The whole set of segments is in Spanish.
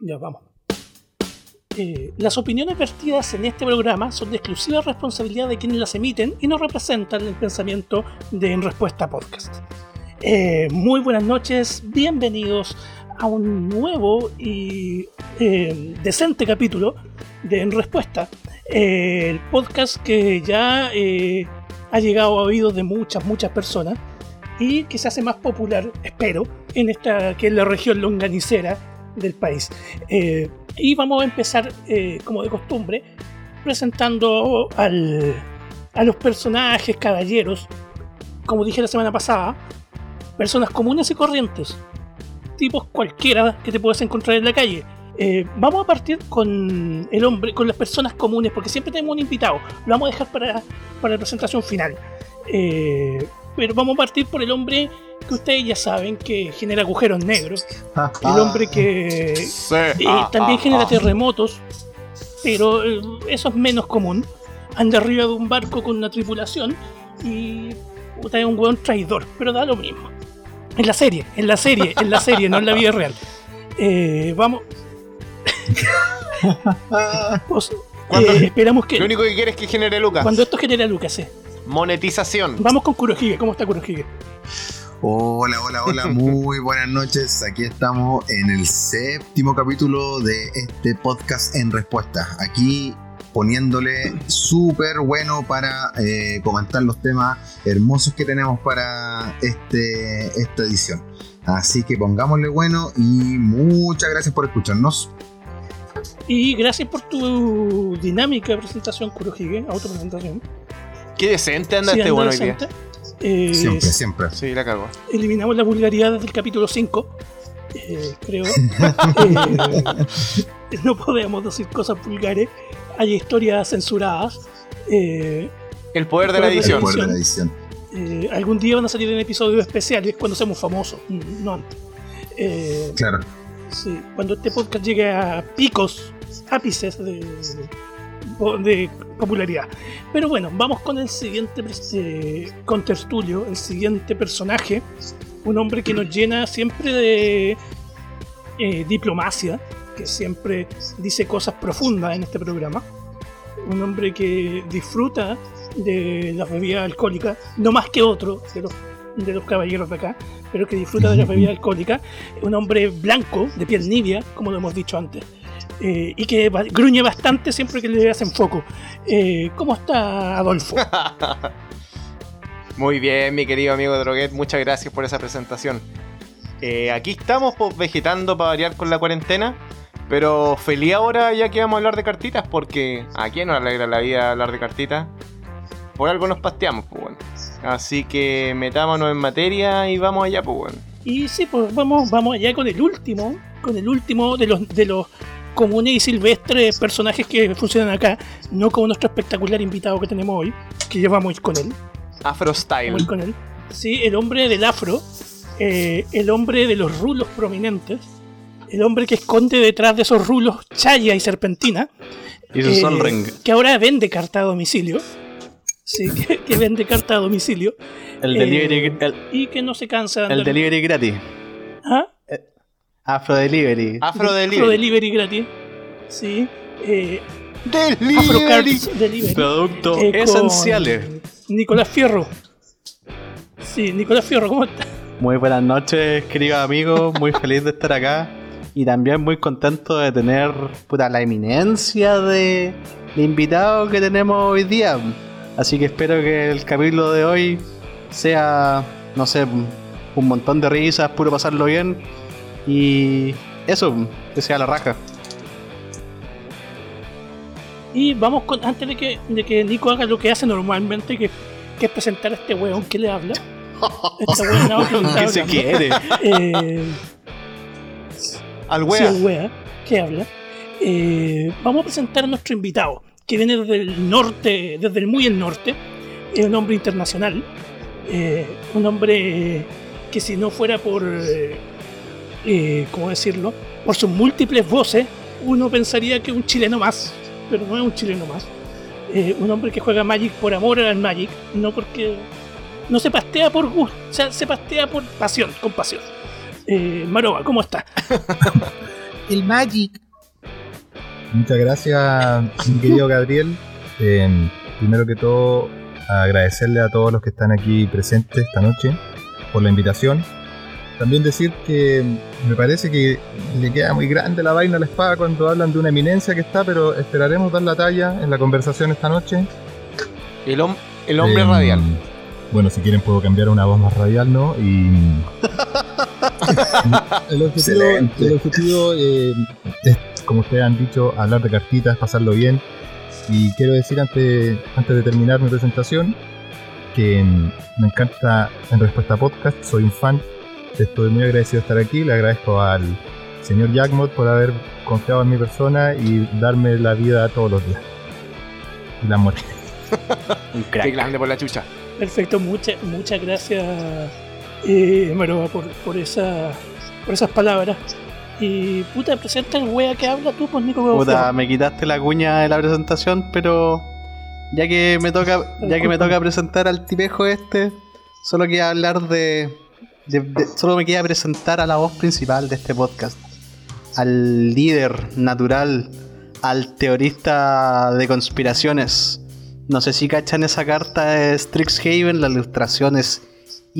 Ya vamos. Eh, las opiniones vertidas en este programa son de exclusiva responsabilidad de quienes las emiten y no representan el pensamiento de En Respuesta Podcast. Eh, muy buenas noches, bienvenidos a un nuevo y eh, decente capítulo de En Respuesta, eh, el podcast que ya eh, ha llegado a oídos de muchas, muchas personas y que se hace más popular, espero, en esta que es la región longanicera del país. Y vamos a empezar, como de costumbre, presentando al, a los personajes, caballeros, como dije la semana pasada, personas comunes y corrientes, tipos cualquiera que te puedas encontrar en la calle. Eh, vamos a partir con el hombre, con las personas comunes, porque siempre tenemos un invitado. Lo vamos a dejar para, para la presentación final. Eh, pero vamos a partir por el hombre que ustedes ya saben que genera agujeros negros. El hombre que eh, también genera terremotos, pero eh, eso es menos común. Anda arriba de un barco con una tripulación y es un weón traidor, pero da lo mismo. En la serie, en la serie, en la serie, no en la vida real. Eh, vamos. Pues, eh, esperamos que Lo único que quieres es que genere lucas. cuando esto genera Lucas, eh. Monetización. Vamos con Kurohige, ¿cómo está Kurohige? Hola, hola, hola, muy buenas noches. Aquí estamos en el séptimo capítulo de este podcast en respuesta. Aquí poniéndole súper bueno para eh, comentar los temas hermosos que tenemos para este, esta edición. Así que pongámosle bueno y muchas gracias por escucharnos. Y gracias por tu dinámica de presentación, Kurohige, autopresentación. Qué decente anda Sí, este bueno hoy día. decente. Eh, Siempre, siempre. Sí, la cago. eliminamos la vulgaridad desde el capítulo 5, eh, creo. Eh, no podemos decir cosas vulgares, hay historias censuradas. Eh, El poder de la Poder de edición. La edición. eh, algún día van a salir en episodios especiales cuando seamos famosos, mm, no antes. Eh, Claro. sí, cuando este podcast llegue a picos, ápices de, de popularidad. Pero bueno, vamos con el siguiente eh, el siguiente personaje, un hombre que nos llena siempre de eh, diplomacia, que siempre dice cosas profundas en este programa, un hombre que disfruta de las bebidas alcohólicas, no más que otro de los, de los caballeros de acá, pero que disfruta de las bebidas alcohólicas, un hombre blanco, de piel nibia, como lo hemos dicho antes, eh, y que gruñe bastante siempre que le hacen foco. Eh, ¿Cómo está Adolfo? Muy bien, mi querido amigo Droguet. Muchas gracias por esa presentación. Eh, aquí estamos pues, vegetando para variar con la cuarentena. Pero feliz ahora ya que vamos a hablar de cartitas. Porque a quién nos alegra la vida hablar de cartitas. Por algo nos pasteamos, pues bueno. Así que metámonos en materia y vamos allá, pues bueno. Y sí, pues vamos, vamos allá con el último, con el último de los, de los comunes y silvestres personajes que funcionan acá, no como nuestro espectacular invitado que tenemos hoy, que llevamos con él. Afro Style. Con él. Sí, el hombre del afro, eh, el hombre de los rulos prominentes, el hombre que esconde detrás de esos rulos chaya y serpentina, Y su eh, Sol Ring. que ahora vende carta a domicilio. Sí, que, que vende carta a domicilio El eh, delivery, el, y que no se cansa de el andar- delivery gratis. ¿Ah? Afro Delivery. Afro Afro Delivery. Delivery gratis. Sí. Eh, Delivery. Delivery. Productos eh, esenciales. Nicolás Fierro. Sí, Nicolás Fierro, ¿cómo estás? Muy buenas noches, queridos amigos. Muy feliz de estar acá. Y también muy contento de tener puta, la eminencia de, de invitado que tenemos hoy día. Así que espero que el capítulo de hoy sea, no sé, un montón de risas, puro pasarlo bien. Y eso, que sea la raja. Y vamos con, antes de que, de que Nico haga lo que hace normalmente, que, que es presentar a este weón que le habla. Este weón no, que ¿Qué se quiere? Eh, Al sí, wea. el wea que habla. Eh, vamos a presentar a nuestro invitado, que viene desde el norte, desde el muy el norte. Es un hombre internacional. eh, un hombre que si no fuera por, eh, eh, ¿cómo decirlo? Por sus múltiples voces, uno pensaría que un chileno más. pero no es un chileno más. Eh, un hombre que juega Magic por amor al Magic, no porque. No se pastea por gusto, o sea, se pastea por pasión, con pasión. Eh, Maroba, ¿cómo está? El Magic. Muchas gracias, mi querido Gabriel. Eh, primero que todo, agradecerle a todos los que están aquí presentes esta noche por la invitación. También decir que me parece que le queda muy grande la vaina a la espada cuando hablan de una eminencia que está, pero esperaremos dar la talla en la conversación esta noche. El, hom- el hombre Eh, radial. Bueno, si quieren puedo cambiar a una voz más radial, ¿no? Y el objetivo, el objetivo eh, es, como ustedes han dicho, hablar de cartitas, pasarlo bien. Y quiero decir antes, antes de terminar mi presentación que mm, me encanta en respuesta a podcast, soy un fan. Estoy muy agradecido de estar aquí. Le agradezco al señor Jackmot por haber confiado en mi persona y darme la vida todos los días. Y la muerte. Un Qué crack. grande por la chucha. Perfecto, muchas muchas gracias, eh, Maroba, por, por, esa, por esas palabras. Y puta, presenta el wea que habla tú, pues Nico Puta, me quitaste la cuña de la presentación, pero ya que me toca, ya que me toca presentar al tipejo este, solo quería hablar de, de- de- solo me queda presentar a la voz principal de este podcast, al líder natural, al teorista de conspiraciones. No sé si cachan esa carta de Strixhaven, la ilustración es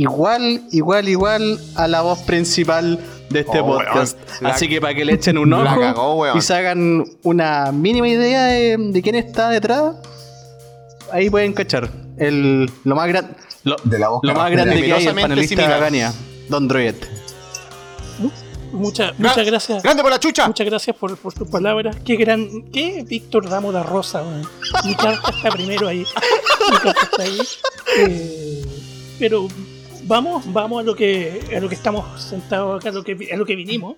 igual, igual, igual a la voz principal de este Oh, podcast. weón. La- Así que para que le echen un ojo cagó, y se hagan una mínima idea de, de quién está detrás, ahí pueden cachar. El, lo más, gran, lo, De la voz lo más grande que hay, el panelista de similar. Gania, Don Droid. Muchas muchas gracias. ¡Grande por la chucha! Muchas gracias por, por tus palabras. Qué gran. ¿Qué Víctor Damo da Rosa? weón? Mi carta está primero ahí. Mi carta está ahí. Eh, pero vamos, vamos a lo que a lo que estamos sentados acá, a lo que, a lo que vinimos.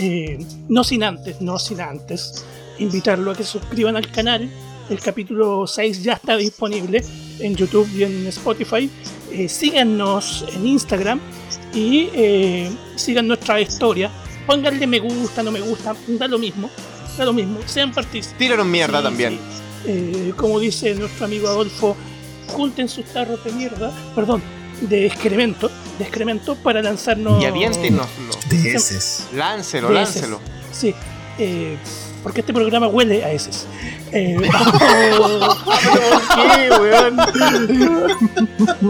Eh, no sin antes, no sin antes, invitarlo a que se suscriban al canal. El capítulo 6 ya está disponible en YouTube y en Spotify. Eh, síganos en Instagram y eh, sigan nuestra historia. Pónganle me gusta, no me gusta, da lo mismo. Da lo mismo, sean partícipes. Tíranos mierda Sí, también. sí. Como dice nuestro amigo Adolfo, junten sus tarros de mierda, perdón, de excremento, de excremento para lanzarnos. Y aviéntenoslo. De heces. Láncelo, De heces. láncelo. Sí, eh, porque este programa huele a heces. Eh, ¿Qué, weón?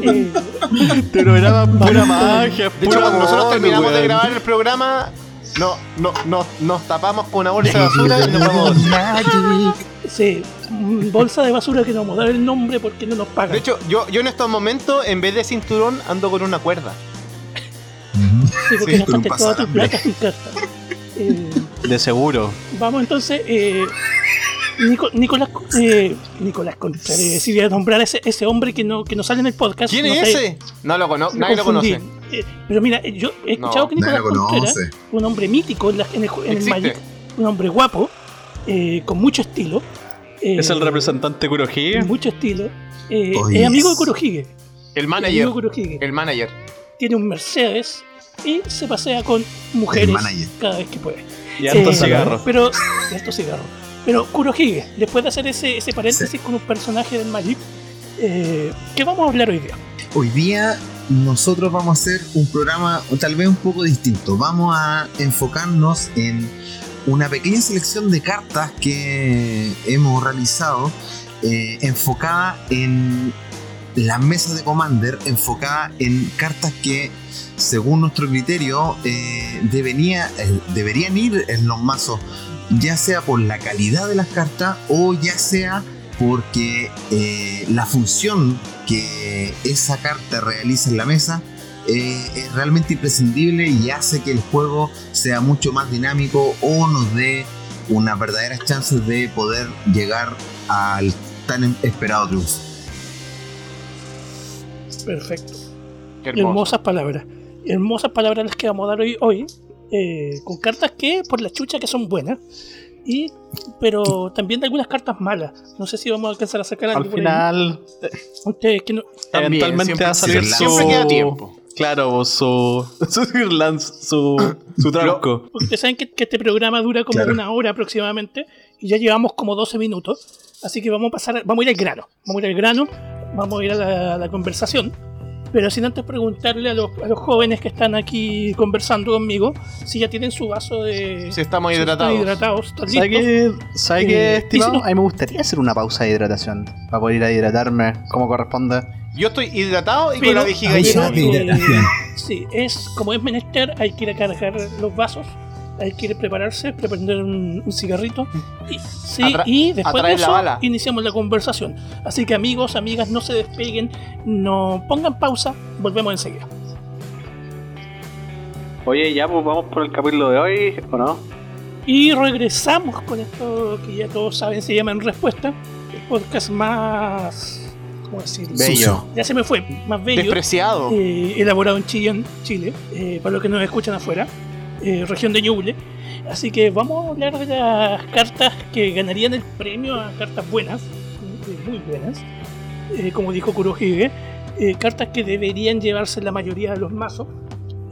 eh, Programa pura magia, De hecho, cuando nosotros terminamos de grabar el programa, no, no, no, nos tapamos con una bolsa de basura y nos vamos. Sí, mm, bolsa de basura que no vamos a dar el nombre porque no nos pagan. De hecho, yo, yo en estos momentos, en vez de cinturón, ando con una cuerda. Sí, porque sí, gastaste toda tu plata en carta. Eh, De seguro. Vamos entonces, eh, Nico- Nicolás, eh, Nicolás Contreras, a nombrar a ese, ese hombre que no, que no sale en el podcast. ¿Quién no es sé, ese? No lo conozco, nadie lo conoce. Eh, pero mira, eh, yo he escuchado No, que Nicolás Contreras, un hombre mítico en, la- en el, en el. Magic, un hombre guapo, eh, con mucho estilo. eh, Es el representante Kurohige. Mucho estilo. eh, Oh, es amigo de Kurohige. El manager. amigo de Kurohige. El manager. Tiene un Mercedes y se pasea con mujeres El cada vez que puede. Y Eh, cigarro. Pero, y cigarro. Pero Kurohige, después de hacer ese, ese paréntesis con un personaje del Magic, eh, ¿qué vamos a hablar hoy día? Hoy día nosotros vamos a hacer un programa tal vez un poco distinto. Vamos a enfocarnos en una pequeña selección de cartas que hemos realizado eh, enfocada en las mesas de Commander, enfocada en cartas que según nuestro criterio eh, eh, deberían ir en los mazos, ya sea por la calidad de las cartas o ya sea porque la función que esa carta realiza en la mesa eh, es realmente imprescindible y hace que el juego sea mucho más dinámico o nos dé unas verdaderas chances de poder llegar al tan esperado triunfo. Perfecto. Hermosas palabras. Hermosas palabras las que vamos a dar hoy, hoy eh, con cartas que, por la chucha, que son buenas. Y, pero también de algunas cartas malas. No sé si vamos a alcanzar a sacar algo Al por ahí. final, Ustedes que no- También, eventualmente va a salir su... siempre queda tiempo. Claro, su... Su su... Su tronco. porque ustedes saben que, que este programa dura como Claro. una hora aproximadamente y ya llevamos como 12 minutos, así que vamos a pasar, vamos a ir al grano, vamos a ir al grano, vamos a ir a la, a la conversación. Pero sin antes preguntarle a los, a los jóvenes que están aquí conversando conmigo si ya tienen su vaso de. Si estamos si hidratados. están hidratados, ¿Sabe qué, ¿sabe Eh, qué, y estimado? si no- A mí me gustaría hacer una pausa de hidratación para poder ir a hidratarme como corresponde. Yo estoy hidratado y con la vejiga llena. Sí, es como es menester, hay que ir a cargar los vasos, hay que ir a prepararse, prender un, un cigarrito y, sí, Atra- y después de la eso bala. iniciamos la conversación. Así que amigos, amigas, no se despeguen, no pongan pausa, volvemos enseguida. Oye, ya pues vamos por el capítulo de hoy, ¿o no? Y regresamos con esto que ya todos saben, se llama En Respuesta, el podcast más... ¿Cómo decirlo? Bello. Ya se me fue, más bello. Despreciado. eh, elaborado en Chillán, Chile, eh, para los que nos escuchan afuera, eh, región de Ñuble. Así que vamos a hablar de las cartas que ganarían el premio a cartas buenas, eh, muy buenas, eh, como dijo Kurohige, eh, cartas que deberían llevarse la mayoría de los mazos.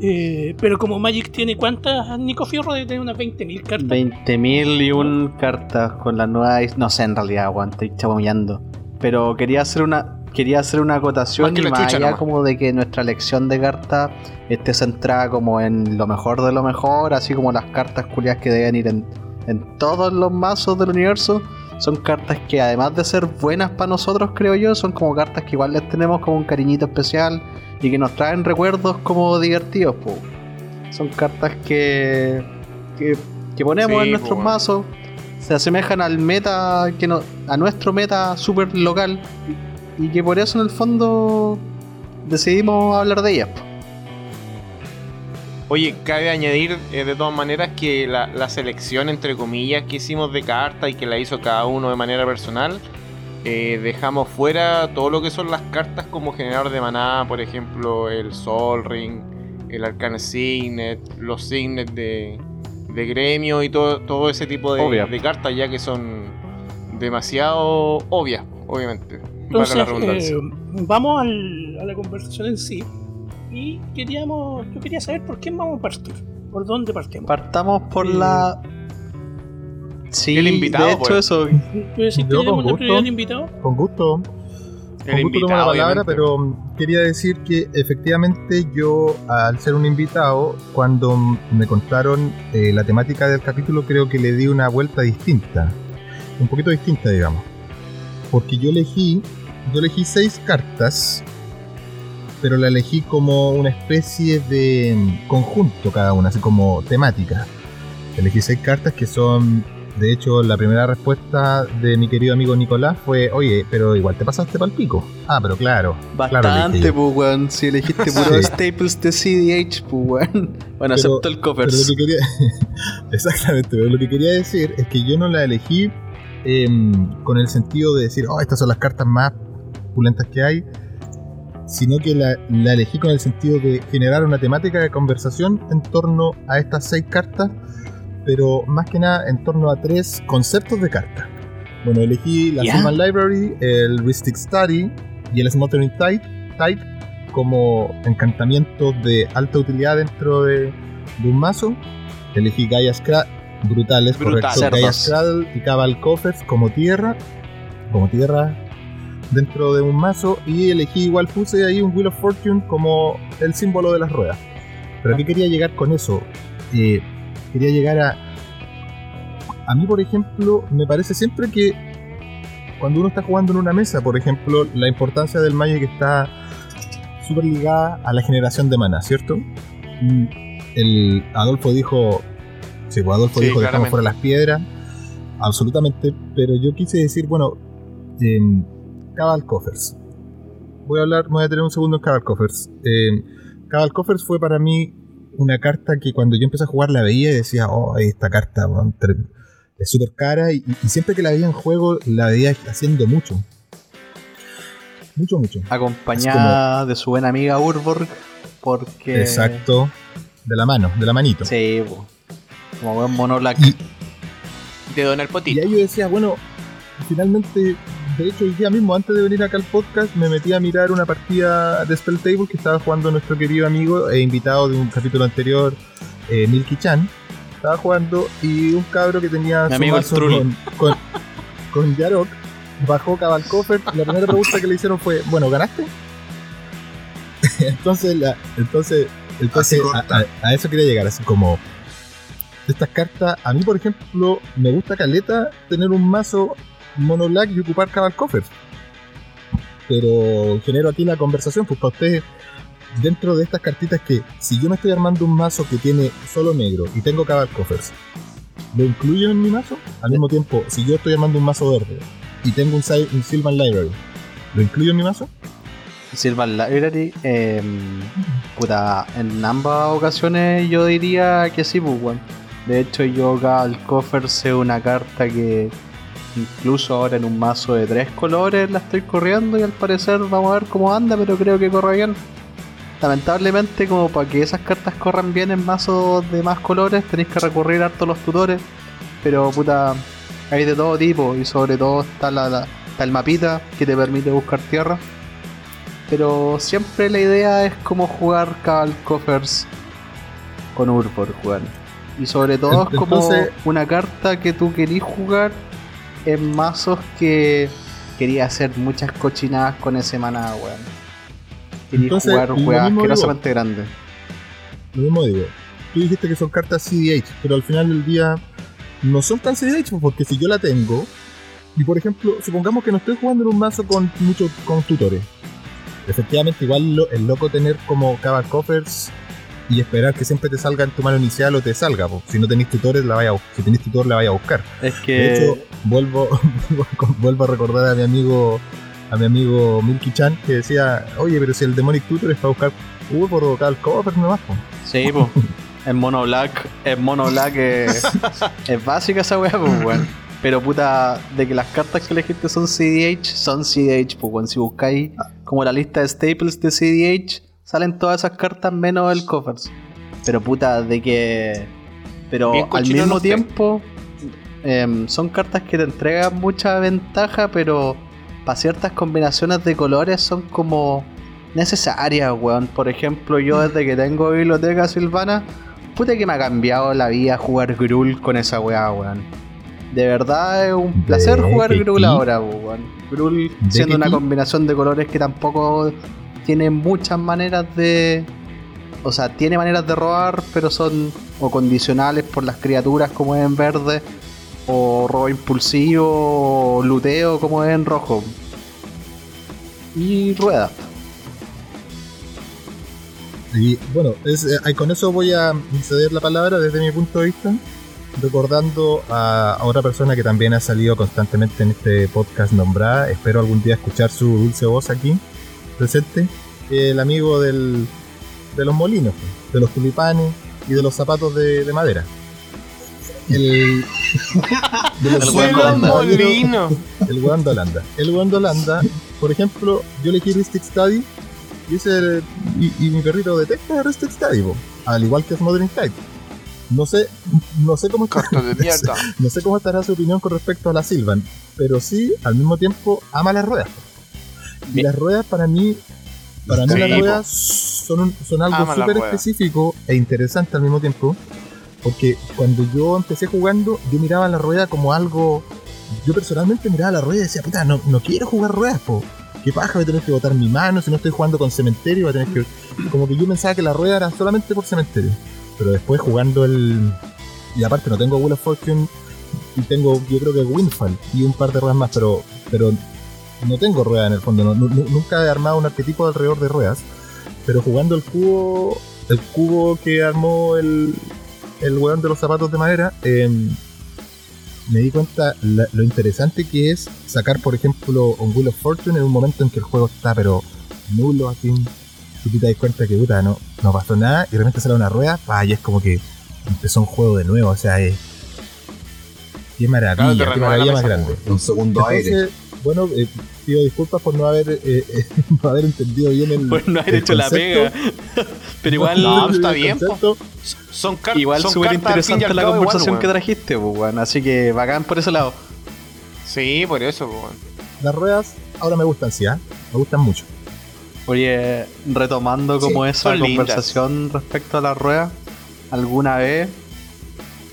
eh, pero como Magic tiene cuántas, Nico Fierro debe tener unas 20.000 cartas. 20.000 y un cartas con la nueva. No sé, en realidad, estoy chabomeando. Pero quería hacer una. Quería hacer una acotación Más y más allá como de que nuestra elección de cartas esté centrada como en lo mejor de lo mejor, así como las cartas culiadas que deben ir en, en todos los mazos del universo. Son cartas que además de ser buenas para nosotros, creo yo, son como cartas que igual les tenemos como un cariñito especial y que nos traen recuerdos como divertidos. po. Son cartas que, que, que ponemos Sí, en nuestros po. mazos, se asemejan al meta, que no, a nuestro meta super local y que por eso en el fondo decidimos hablar de ellas. Oye, cabe añadir eh, de todas maneras que la, la selección, entre comillas, que hicimos de cartas y que la hizo cada uno de manera personal, eh, dejamos fuera todo lo que son las cartas como generador de maná, por ejemplo, el Sol Ring, el Arcane Signet, los Signet de, de gremio y todo, todo ese tipo de, cartas, ya que son demasiado obvias, obviamente. Entonces, para la redundancia. eh, vamos al- a la conversación en sí. Y queríamos, yo quería saber por qué vamos a partir. ¿Por dónde partimos? Partamos por Eh, la. Sí, el invitado, de hecho, pues. eso. ¿Quiero decir que con gusto. invitado? Con gusto. Con gusto tomo la palabra, obviamente. pero mm, quería decir que efectivamente yo, al ser un invitado, cuando me contaron eh, la temática del capítulo, creo que le di una vuelta distinta. Un poquito distinta, digamos. Porque yo elegí, yo elegí seis cartas, pero la elegí como una especie de mm, conjunto cada una, así como temática. Elegí seis cartas que son de hecho, la primera respuesta de mi querido amigo Nicolás fue, oye, pero igual te pasaste para el pico. Ah, pero claro. claro, Bastante, yo. pues, weón. Si elegiste puro Sí. staples de CDH, pues, weón. Bueno, excepto el que quería... Exactamente, pero lo que quería decir es que yo no la elegí em, con el sentido de decir, oh, estas son las cartas más pulentas que hay, sino que la, la elegí con el sentido de generar una temática de conversación en torno a estas seis cartas, pero más que nada en torno a tres conceptos de cartas. Bueno, elegí la. Human Library, el Ristic Study y el Smothering Tide, Tide como encantamientos de alta utilidad dentro de, de un mazo. Elegí Gaia Scra brutales, Brutal. correcto. Gaia Scraddle y Cabal Coffers como tierra, como tierra dentro de un mazo. Y elegí igual puse ahí un Wheel of Fortune como el símbolo de las ruedas. Pero ¿a qué quería llegar con eso? Eh, quería llegar a. A mí, por ejemplo, me parece siempre que cuando uno está jugando en una mesa, por ejemplo, la importancia del Magic está súper ligada a la generación de mana, ¿cierto? Mm, El Adolfo dijo. Sí, pues Adolfo Sí, dijo dejamos claramente. fuera las piedras. Absolutamente. Pero yo quise decir, bueno, em, Cabal Coffers. Voy a hablar, voy a tener un segundo en Cabal Coffers. Em, Cabal Coffers fue para mí una carta que cuando yo empecé a jugar la veía y decía, oh, esta carta es súper cara y, y siempre que la veía en juego la veía haciendo mucho. Mucho, mucho. Acompañada de su buena amiga Urborg. Porque. Exacto. De la mano, de la manito. Sí. Como buen mono black. Y- De Donar Y Potito. ahí yo decía, bueno, finalmente, de hecho, el día mismo, antes de venir acá al podcast, me metí a mirar una partida de Spell Table que estaba jugando nuestro querido amigo e invitado de un capítulo anterior, eh, Milky Chan. estaba jugando y un cabro que tenía Mi su amigo con, con, con Yarok bajó Cabal Coffer y la primera pregunta que le hicieron fue, bueno, ¿ganaste? entonces, la, entonces, entonces a- a eso quería llegar, así como estas cartas, a mí por ejemplo, me gusta caleta tener un mazo mono black y ocupar Cabal Coffer. Pero genero aquí la conversación, pues para ustedes, dentro de estas cartitas que, si yo me estoy armando un mazo que tiene solo negro y tengo Cabal Coffers, ¿lo incluyo en mi mazo? Al mismo tiempo, si yo estoy armando un mazo verde y tengo un, un Sylvan Library, ¿lo incluyo en mi mazo? Silvan Library, eh, puta, en ambas ocasiones yo diría que sí, pues, weón. De hecho, yo al coffer sé una carta que incluso ahora en un mazo de tres colores la estoy corriendo y al parecer vamos a ver cómo anda, pero creo que corre bien. Lamentablemente, como para que esas cartas corran bien en mazos de más colores, tenéis que recurrir harto a los tutores. Pero puta, hay de todo tipo y sobre todo está, la, la- está el mapita que te permite buscar tierra. Pero siempre la idea es como jugar Cabal Coffers con Urbor, jugar. Y sobre todo es como Entonces- una carta que tú querís jugar en mazos que quería hacer muchas cochinadas con ese maná, weón. Quería Entonces, jugar mismo asquerosamente grandes. Lo mismo digo. Tú dijiste que son cartas CDH, pero al final del día no son tan CDH, porque si yo la tengo, y por ejemplo, supongamos que no estoy jugando en un mazo con muchos con tutores. Efectivamente, igual lo- el loco tener como Cabal Coffers y esperar que siempre te salga en tu mano inicial o te salga. pues. Si no tenéis tutores, la vaya a, si tenéis tutor, la vaya a buscar. Es que. De hecho, vuelvo, vuelvo a recordar a mi amigo a mi amigo Milky Chan que decía, oye, pero si el Demonic Tutor es para buscar uh, por Cabal Coffers nomás. pues". Sí, pues. En Mono Black, en Mono Black es, es básica esa weá, pues, weón. Pero puta, de que las cartas que elegiste son CDH, son CDH, pues, weón. Si buscáis como la lista de staples de CDH, salen todas esas cartas menos el covers. Pero puta, de que. Pero Bien al mismo tiempo, em, son cartas que te entregan mucha ventaja, pero para ciertas combinaciones de colores son como necesarias, weón. Por ejemplo, yo desde que tengo biblioteca silvana, puta que me ha cambiado la vida jugar Grul con esa weá, weón. De verdad es un placer ¿De jugar Grul ahora, weón. Grul ¿De siendo una combinación de colores que tampoco tiene muchas maneras de. O sea, tiene maneras de robar, pero son o condicionales por las criaturas como es en verde, o robo impulsivo, o luteo como es en rojo. Y rueda. Y bueno, eh, con eso voy a ceder la palabra desde mi punto de vista, recordando a otra persona que también ha salido constantemente en este podcast nombrada. Espero algún día escuchar su dulce voz aquí presente. El amigo del, de los molinos, pues, de los tulipanes y de los zapatos de, de madera. El, de los El weón de el weón de Holanda. El weón de Holanda, por ejemplo, yo elegí Ristic Study y, ese, y, y mi perrito detecta Ristic Study, po, al igual que Smothering Tide. No sé, no sé cómo mierda. no sé cómo estará su opinión con respecto a la Sylvan, pero sí, al mismo tiempo, ama las ruedas. Y las ruedas para mí, para mí Sí, las ruedas son, un- son algo súper específico e interesante al mismo tiempo, porque cuando yo empecé jugando, yo miraba la rueda como algo, yo personalmente miraba la rueda y decía, puta, no, no quiero jugar ruedas, po. ¿Qué paja voy a tener que botar mi mano? Si no estoy jugando con cementerio, voy a tener que... Como que yo pensaba que la rueda era solamente por cementerio. Pero después jugando el... Y aparte no tengo Wheel of Fortune y tengo, yo creo que Windfall y un par de ruedas más, pero, pero no tengo ruedas en el fondo. no- nu- nunca he armado un arquetipo alrededor de ruedas. Pero jugando el cubo, el cubo que armó el, el weón de los zapatos de madera, em, me di cuenta la- lo interesante que es sacar, por ejemplo, un Wheel of Fortune en un momento en que el juego está, pero nulo, así. Y te das cuenta que, puta, no, no pasó nada, y de repente sale una rueda, pa, y es como que empezó un juego de nuevo, o sea, es. Qué Claro, maravilla, qué renueva la maravilla más mesa, grande. Un segundo aire. Bueno, eh, pido disculpas por no haber, eh, eh, no haber entendido bien el. Por no haber hecho la pega. Pero igual. No, está bien. Son, car Igual son súper cartas interesante la igual, conversación que trajiste, pues. Así que bacán por ese lado. Sí, por eso, weón. Las ruedas ahora me gustan, sí, ¿ah? Me gustan mucho. Oye, retomando como esa son lindas. conversación respecto a la rueda, alguna vez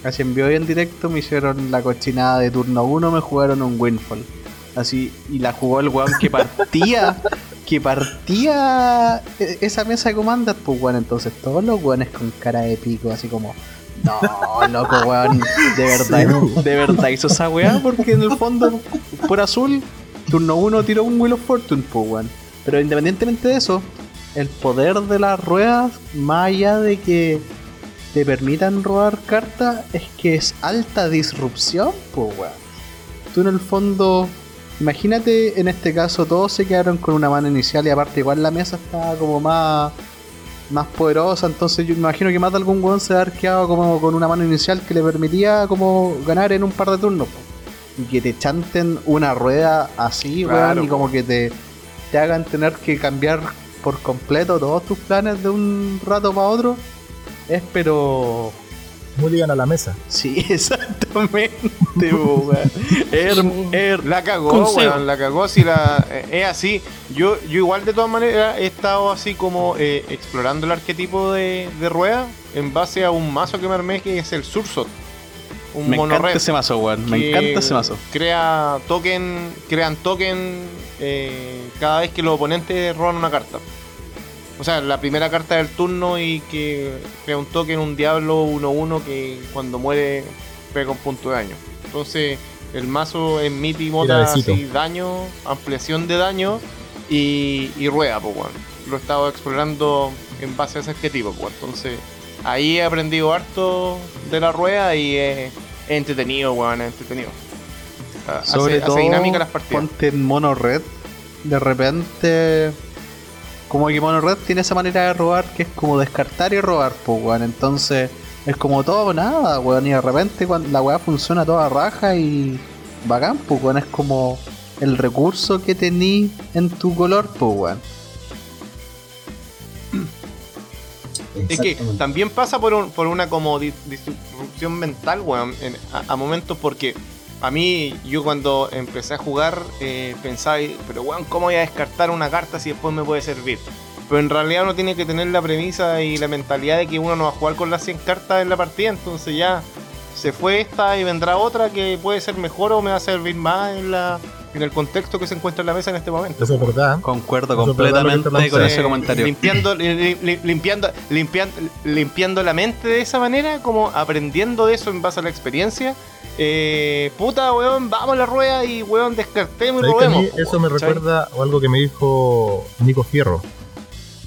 Así en vivo y en directo me hicieron la cochinada de turno 1, me jugaron un Winfall. Así, y la jugó el weón que partía, que partía e- esa mesa de comandas, pues weón, entonces todos los weones con cara de pico, así como, no, loco weón, de verdad, de verdad hizo esa weá, porque en el fondo, por azul, turno 1 tiró un Wheel of Fortune, pues weón. Pero independientemente de eso, el poder de las ruedas, más allá de que te permitan robar cartas, es que es alta disrupción, pues weón. Tú en el fondo, imagínate en este caso todos se quedaron con una mano inicial y aparte igual la mesa estaba como más más poderosa, entonces yo me imagino que más de algún weón se va a haber quedado como con una mano inicial que le permitía como ganar en un par de turnos. Y que te chanten una rueda así, weón, y como que te, te hagan tener que cambiar por completo todos tus planes de un rato para otro. Es pero Mulligan a la mesa. Sí, exactamente, weón. Er- er- La cagó, weón, la cagó. Si la, eh, es así. Yo, yo igual de todas maneras he estado así como eh, explorando el arquetipo de, de rueda en base a un mazo que me armé que es el Sursot. Un me mono encanta red ese mazo, weón. Me encanta ese mazo. Crea token, crean token eh, cada vez que los oponentes roban una carta. O sea, la primera carta del turno y que crea un token, un diablo 1-1 que cuando muere pega un punto de daño. Entonces, el mazo en Miti Mota así, daño, ampliación de daño y, y rueda, pues, weón. Lo he estado explorando en base a ese arquetipo, pues. Entonces, ahí he aprendido harto de la rueda y es es entretenido, weón, es entretenido. Ah, Sobre hace, todo, hace dinámica las partidas. ponte en mono red. De repente, como que mono red tiene esa manera de robar que es como descartar y robar, pues, weón. Entonces, es como todo o nada, weón. Y de repente, cuando la weá funciona toda raja y bacán, pues, weón. Es como el recurso que tení en tu color, pues, weón. Es que también pasa por, un- por una como di- disrupción mental, weón, en- a, a momentos porque a mí, yo cuando empecé a jugar, eh, pensaba, pero weón, ¿cómo voy a descartar una carta si después me puede servir? Pero en realidad uno tiene que tener la premisa y la mentalidad de que uno no va a jugar con las 100 cartas en la partida, entonces ya se fue esta y vendrá otra que puede ser mejor o me va a servir más en, la, en el contexto que se encuentra en la mesa en este momento. Eso es verdad. Concuerdo Eso verdad completamente te con ese comentario. Limpiando, li- li- limpiando, limpiando, limpiando la mente de esa manera, como aprendiendo de eso en base a la experiencia. Eh, puta, weón, vamos a la rueda y weón, descartemos y ¿Sabes robemos. eso me recuerda a algo que me dijo Nico Fierro.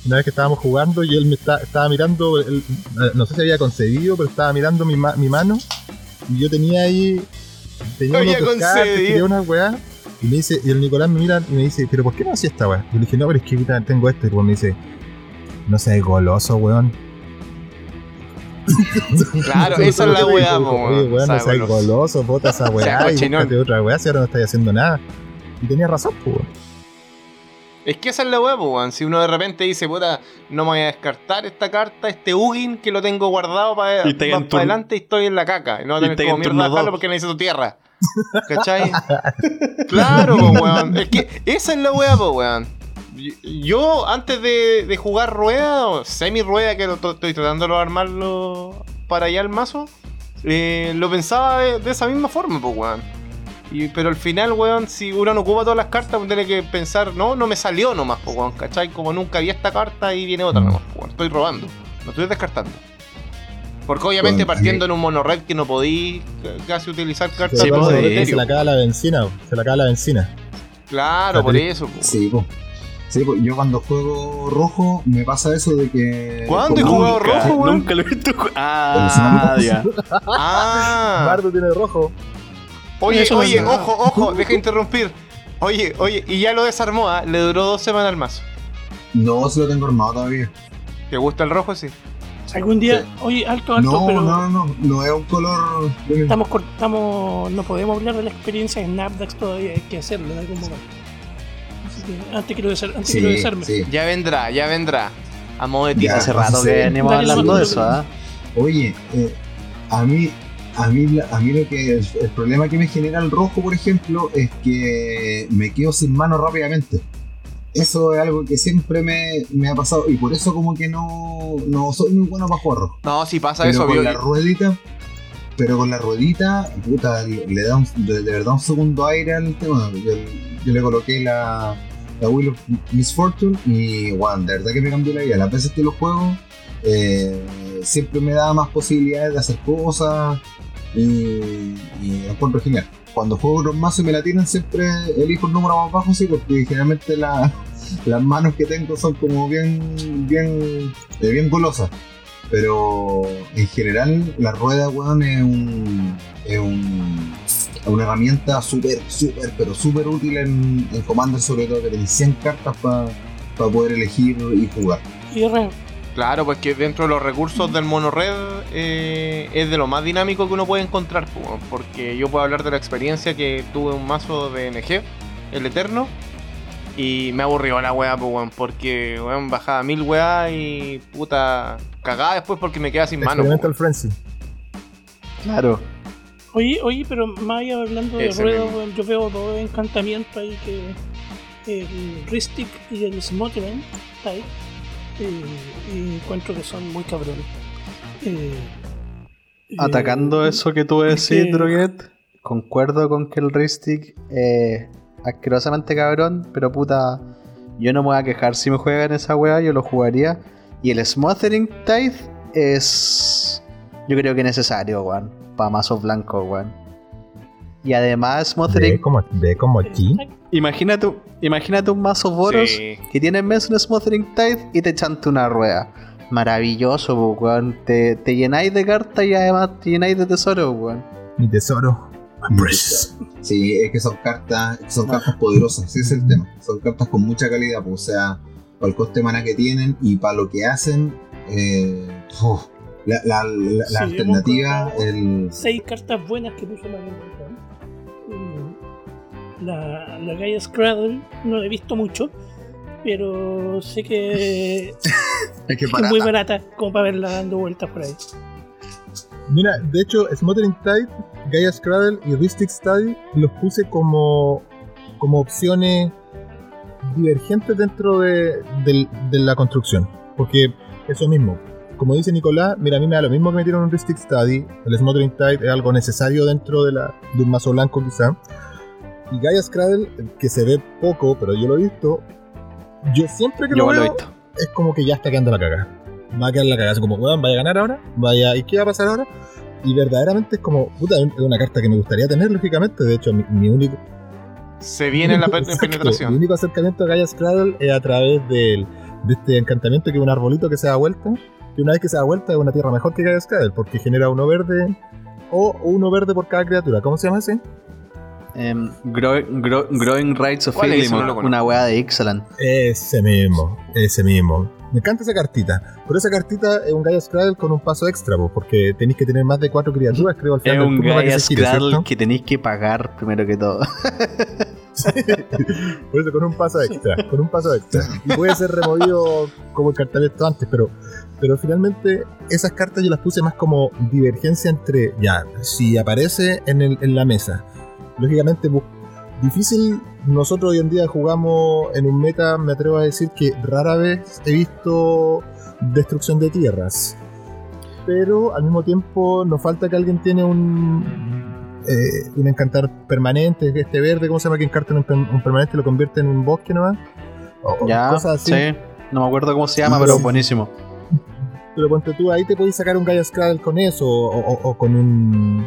Una vez que estábamos jugando y él me está- estaba mirando, él- eh, no sé si había concedido, pero estaba mirando mi, ma- mi mano y yo tenía ahí, tenía Había unos tenía una weá y me dice, y el Nicolás me mira y me dice, pero ¿por qué no hacía esta weá? Y le dije, no, pero es que tengo esto y me dice, no seas goloso, weón. Claro, esa es la weá, weón. weón, no seas goloso, bota esa weá y búscate otra weá si ahora no estás haciendo nada. Y tenía razón, weón. Es que esa es la weá, po, weón. Si uno de repente dice, puta, no me voy a descartar esta carta, este Ugin que lo tengo guardado para turno- adelante y estoy en la caca. Y no voy a tener como en mierda dejarlo dos. porque no hice tu tierra. ¿Cachai? claro, po, weón. Es que esa es la weá, po, weón. Yo, antes de, de jugar rueda, o semi rueda, que lo to- estoy tratando de armarlo para allá el mazo, eh, lo pensaba de, de esa misma forma, pues, weón. Y, pero al final, weón, si uno no ocupa todas las cartas, uno tiene que pensar, no, no me salió nomás, pues, weón, ¿cachai? Como nunca vi esta carta y viene otra Mm. nomás, pues, weón. Estoy robando, no estoy descartando. Porque obviamente partiendo en un mono red que no podí casi utilizar cartas Se, Sí, le acaba la benzina, se le acaba la benzina. Claro, por eso, pues. Sí, po. Sí, po. yo cuando juego rojo me pasa eso de que. ¿Cuándo he jugado Nunca, rojo, weón? Nunca lo he visto. Ah, ya. Ah, Bardo tiene rojo. oye, Eso oye, ojo, ojo, deja de interrumpir. Oye, oye, y ya lo desarmó, ¿ah? le duró dos semanas al mazo. No, se lo tengo armado todavía. ¿Te gusta el rojo? Sí. Algún día, oye, alto, alto, No, pero no, no, no, no es un color. estamos, estamos, no podemos hablar de la experiencia en Napdax todavía, hay que hacerlo en algún momento. Quiero Sí, desarme. sí. Ya vendrá, ya vendrá. A modo de tira. Ya. Hace rato que venimos Dale, hablando de eso. ¿ah? Oye, eh, a mí, a mí, a mí lo que el, el problema que me genera el rojo, por ejemplo, es que me quedo sin mano rápidamente. Eso es algo que siempre me, me ha pasado y por eso como que no, no soy muy bueno para jugar rojo. No, si pasa Pero eso, con yo- la ruedita, pero con la ruedita, puta, le le da un- de, de verdad un segundo aire al tema. Yo, yo le coloqué la, la Wheel of Misfortune y, bueno, de verdad que me cambió la vida. Las veces que lo juego, eh, siempre me da más posibilidades de hacer cosas y, y lo encuentro genial. Cuando juego los mazos y me la tiran, siempre elijo el número más bajo, sí, porque generalmente la- las manos que tengo son como bien, bien, eh, bien golosas. Pero en general, la rueda, weón, es un. es un. Es una herramienta súper, súper, pero súper útil en, en Commander, sobre todo que tenéis 100 cartas para poder elegir y jugar. Y re- Claro, pues que dentro de los recursos del mono red eh, es de lo más dinámico que uno puede encontrar, pues, porque yo puedo hablar de la experiencia que tuve un mazo de NG, el Eterno, y me aburrió la weá, pues, weón, porque weón, bajaba mil weá y puta cagada después porque me quedaba sin mano. pues, Experimental Frenzy. Claro. Oye, oye, pero más hablando de ruedas, yo veo dos encantamientos ahí que el Ristic y el Smothering ahí, eh, y encuentro que son muy cabrones. Eh, Atacando eh, eso que tú es decís, que- Droguet, concuerdo con que el Ristic es asquerosamente cabrón, pero puta, yo no me voy a quejar si me juegan esa weá, yo lo jugaría. Y el Smothering Tide es, yo creo que necesario, weón, para mazos blancos, weón. Y además Ve Smothering, como, ve como aquí. imagínate, imagínate un mazo Boros Sí. que tiene en vez un Smothering Tide y te chante una rueda. Maravilloso, weón. Te, te llenáis de cartas y además te llenáis de tesoros, weón. Mi tesoro. Sí, es que son cartas, son cartas poderosas, ese es el tema. Son cartas con mucha calidad, pues, o sea, para el coste de mana que tienen y para lo que hacen, eh, uf, la, la- la- la alternativa, el, seis cartas buenas que puso. Mm, La, la Gaia Scraddle no la he visto mucho, pero sé que es que que es para muy barata como para verla dando vueltas por ahí. Mira, de hecho, Smothering Tide, Gaia Scraddle y Ristic Study los puse como, como opciones divergentes dentro de, de la construcción. Porque eso mismo, como dice Nicolás, mira, a mí me da lo mismo que metieron un Ristic Study. El Smothering Tide es algo necesario dentro de, la, de un mazo blanco, quizá. Y Gaia Scraddle, que se ve poco, pero yo lo he visto. Yo siempre que Yo lo lo he veo, visto. es como que ya está quedando la cagada. Va a quedar la cagada, así como, weón, vaya a ganar ahora, vaya, ¿y qué va a pasar ahora? Y verdaderamente es como, puta, es una carta que me gustaría tener, lógicamente. De hecho, mi, mi único. Se viene la pe- Exacto, Mi penetración. único acercamiento a Gaia Scraddle es a través del- de este encantamiento que es un arbolito que se da vuelta. Que una vez que se da vuelta es una tierra mejor que Gaia Scraddle, porque genera uno verde o uno verde por cada criatura. ¿Cómo se llama ese? Em, Grow- Grow- Growing Rights of ¿Cuál es No conozco. una weá de Ixalan. Ese mismo, ese mismo. Me encanta esa cartita. Pero esa cartita es un Gaia Scraddle con un paso extra, po, porque tenéis que tener más de cuatro criaturas, creo, al Es final del un que Gaia Scraddle ¿cierto? que tenéis que pagar primero que todo. Por eso, con un paso extra, con un paso extra. Y puede ser removido como encantamiento antes, pero, pero finalmente esas cartas yo las puse más como divergencia entre, ya, si aparece en, el- en la mesa. Lógicamente, difícil, nosotros hoy en día jugamos en un meta, me atrevo a decir que rara vez he visto destrucción de tierras. Pero al mismo tiempo nos falta que alguien tiene un eh, un encantar permanente, este verde, ¿cómo se llama? Que encarta un, un permanente y lo convierte en un bosque nomás. O- ya, cosas así. sí. No me acuerdo cómo se llama, Sí, pero sí. buenísimo. Pero ponte tú, ahí te podéis sacar un Gaia Scraddle con eso, o, o- o con un.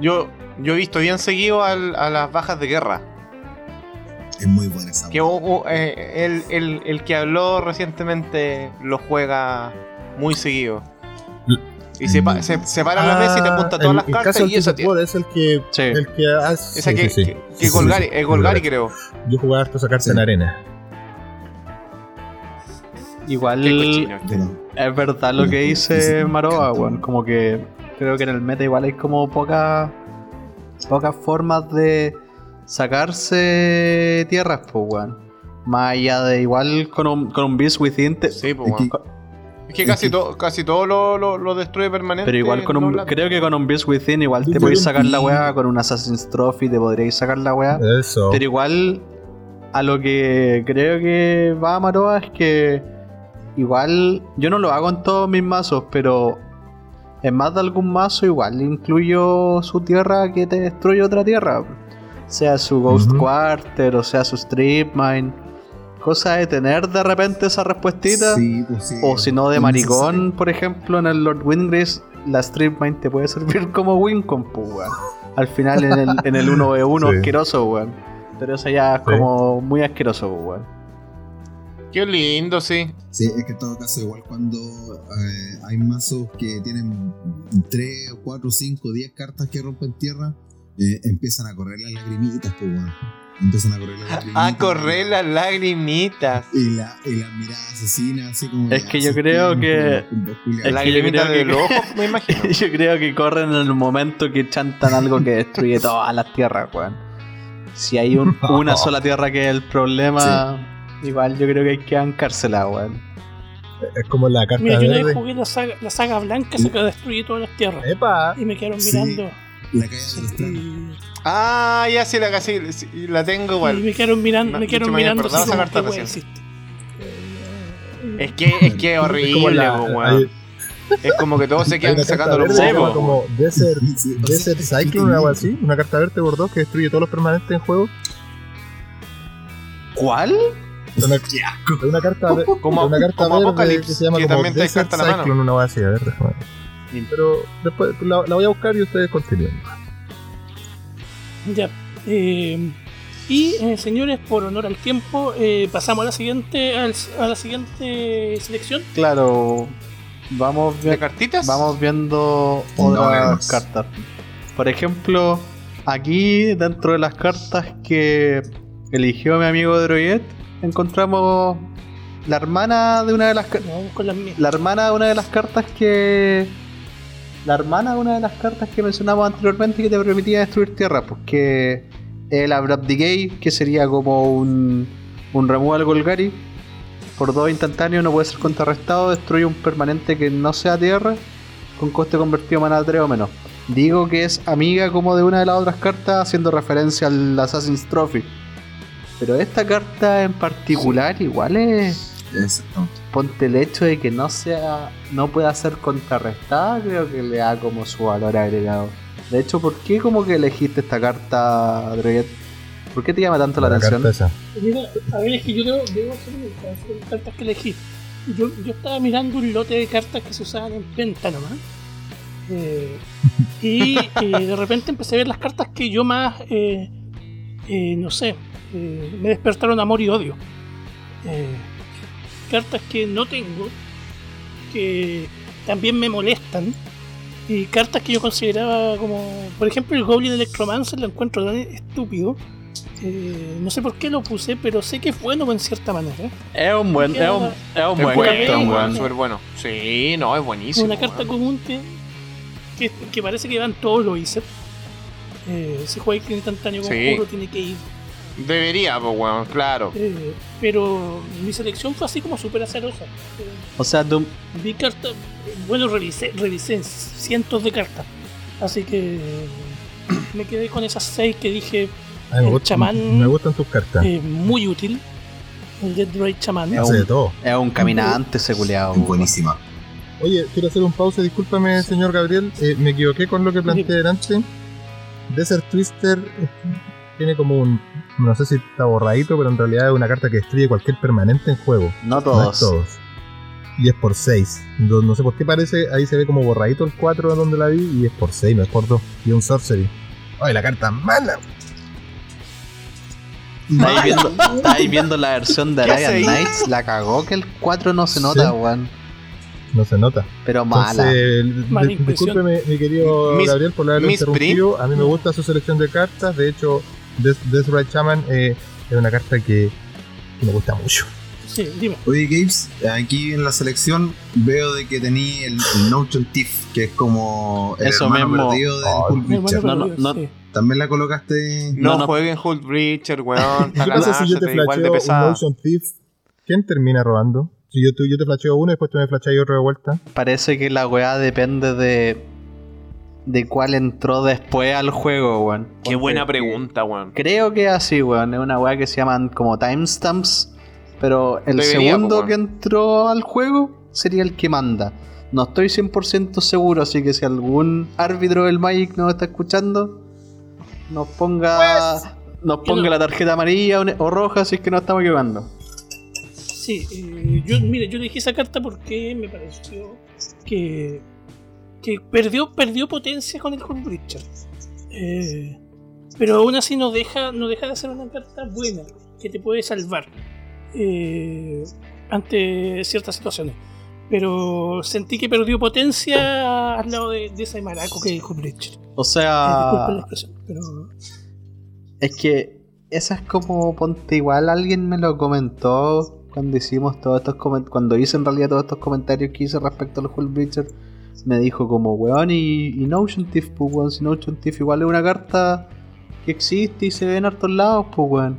Yo, yo he visto bien seguido al- a las bajas de guerra. es muy buena esa. Que uh, eh, el, el- el que habló recientemente lo juega muy seguido. Y se, pa- se, se para en la mesa y te apunta Ah, todas el- las el cartas y esa tiene. Es el que. Sí. El que hace. Esa sí, que, sí, sí. que, que sí, Golgari, sí, es Golgari creo. Yo jugaba harto esa carta Sí. en arena. Igual este. Es verdad lo que dice Maroa, weón. Como que creo que en el meta igual hay como pocas pocas formas de sacarse tierras, pues, weón. Más allá de igual con un, con un Beast Within. te- Sí, pues, Es que- casi, todo casi todo lo, lo, lo destruye permanente. Pero igual con un. Creo que con un Beast Within igual te podéis sacar la weá. Con un Assassin's Trophy te podríais sacar la weá. Eso. Pero igual, a lo que creo que va Maroa es que igual yo no lo hago en todos mis mazos, pero en más de algún mazo igual incluyo su tierra que te destruye otra tierra. Sea su Ghost. Quarter o sea su Strip Mine. Cosa de tener de repente esa respuestita. Sí, pues sí. O si no de maricón, por ejemplo, en el Lord Windgrace, la Strip Mine te puede servir como Wincom, pues, weón. Al final en el, en el 1v1 Sí. asqueroso, weón. Pero eso ya es Sí. como muy asqueroso, pues, weón. Qué lindo, sí. Sí, es que en todo caso, igual cuando eh, hay mazos que tienen 3, 4, 5, 10 cartas que rompen tierra, eh, empiezan a correr las lagrimitas, pues, weón. Empiezan a correr las lagrimitas. A correr las lagrimitas. Y la, y la mirada asesina, así como. Es que yo "Ah, creo que- yo Lagrimitas del ojo, me imagino. Yo creo que corren en el momento que chantan algo que destruye todas las tierras, weón. Si hay un- una sola tierra que es el problema, igual yo creo que hay que bancársela, weón. Es como la carta Mira, yo verde. jugué la saga, la saga blanca, se que destruí todas las tierras. ¡Epa! Y me quedaron Sí. La caída de los tranos. Y, Ah, ya sí la casi sí, la tengo y igual. me quedaron mirando, No, me de quedaron mirando acordado así esa como, carta ¿qué wea recién. existe? Es que es que como horrible, la- weón. Es como que todos se quedan sacando los huevos. como Desert, Desert es que Cyclone o algo así. Una carta verde por dos que destruye todos los permanentes en juego. ¿Cuál? Es una, es una carta, ve- Como- una carta como verde que se llama que como también te Desert descarta la mano. Cyclone, una así, a ver, déjame ver. Pero después la, la voy a buscar y ustedes continúen. Ya. eh, y eh, señores, por honor al tiempo, eh, pasamos a la siguiente al- a la siguiente selección. Claro, vamos ¿De cartitas? vamos viendo No, otras cartas. Por ejemplo, aquí dentro de las cartas que eligió mi amigo Droid, encontramos la hermana de una de las con mías. la hermana de una de las cartas que la hermana de una de las cartas que mencionamos anteriormente que te permitía destruir tierra, que es el Abrupt Decay, que sería como un, un removal Golgari. Por dos instantáneos no puede ser contrarrestado, destruye un permanente que no sea tierra, con coste convertido a mana 3 o menos. Digo que es amiga como de una de las otras cartas, haciendo referencia al Assassin's Trophy. Pero esta carta en particular igual es Exactamente. Ponte el hecho de que no sea no pueda ser contrarrestada creo que le da como su valor agregado de hecho ¿por qué como que elegiste esta carta Droguet? ¿por qué te llama tanto la, atención? carta esa. Mira, a ver, es que yo debo, debo hacer hacer las cartas que elegí. Yo, yo estaba mirando un lote de cartas que se usaban en venta nomás. Eh, y eh, de repente empecé a ver las cartas que yo más, eh, eh, no sé, eh, me despertaron amor y odio. Eh, cartas que no tengo, que también me molestan. Y cartas que yo consideraba como, por ejemplo, el Goblin Electromancer lo encuentro tan estúpido. Eh, no sé por qué lo puse, pero sé que es bueno en cierta manera. es un buen es un, es un Es buen bueno, cartón, weón. weón. súper bueno. Sí, no, es Es buenísimo. una carta weón. común que, que, que parece que van todos los ISEP. Eh, si juega el instantáneo con Sí. puro, tiene que ir. Debería, pues, weón, claro. Eh, pero mi selección fue así como súper azarosa. Eh, o sea tú vi cartas, bueno, revisé, revisé cientos de cartas. Así que me quedé con esas seis que dije me, El chamán- me gustan tus cartas. eh, muy útil. El Dead Raid Shaman. Es de todo. es un caminante Es buenísima. Oye, quiero hacer un pausa, discúlpame, señor Gabriel. eh, me equivoqué con lo que planteé delante. Desert Twister eh, tiene como un. No sé si está borradito, pero en realidad es una carta que destruye cualquier permanente en juego. no No todos es todos. Y es por 6. No, no sé por qué parece, ahí se ve como borradito el 4 donde la vi, y es por 6, no es por 2. Y un Sorcery. ¡Ay, la carta mala! estáis viendo, estáis viendo la versión de ¿Qué hace Arabian ahí? Knights la cagó que el 4 no se nota Sí. weón No se nota. pero mala Entonces, Mala discúlpeme, mi querido Miss- Gabriel, por haberlo Miss interrumpido. A mí me gusta su selección de cartas. De hecho, Death, Death Ride Shaman eh, es una carta que, que me gusta mucho. Sí, dime. Oye, Games, aquí en la selección veo de que tení el, el Notion Thief, que es como el Eso hermano mismo. perdido de Oh, hermano Breacher. No, no, no. sí. También la colocaste. No, No, no. jueguen Hulk Breacher, weón. ¿Qué Está la pasa si yo te flasheo un pesada. Notion Thief? ¿Quién termina robando? Si yo, tú- yo te flasheo uno y después tú me flasheas otro de vuelta. parece que la weá depende de de cuál entró después al juego, weón. Qué buena pregunta, weón. Creo que es así, weón. Es una weá que se llaman como timestamps. Pero el Debería, segundo po, que entró al juego sería el que manda. No estoy 100% seguro, así que si algún árbitro del Magic nos está escuchando, nos ponga, nos ponga no. la tarjeta amarilla o roja si es que nos estamos equivocando. Sí, eh, yo, mire, yo elegí esa carta porque me pareció que, que perdió, perdió potencia con el Hulk Breacher. Eh, pero aún así no deja, no deja de ser una carta buena, que te puede salvar eh, ante ciertas situaciones. Pero sentí que perdió potencia al lado de, de ese maraco que es el Hulk Breacher. O Eh, la sea, expresión, pero es que esa es como, ponte igual, alguien me lo comentó cuando hicimos todos estos comentarios, cuando hice en realidad todos estos comentarios que hice respecto al Hulk Breacher, me dijo como, weón, y, y Notion Thief, pues weón, si Notion Thief igual es una carta que existe y se ve en hartos lados, pues weón.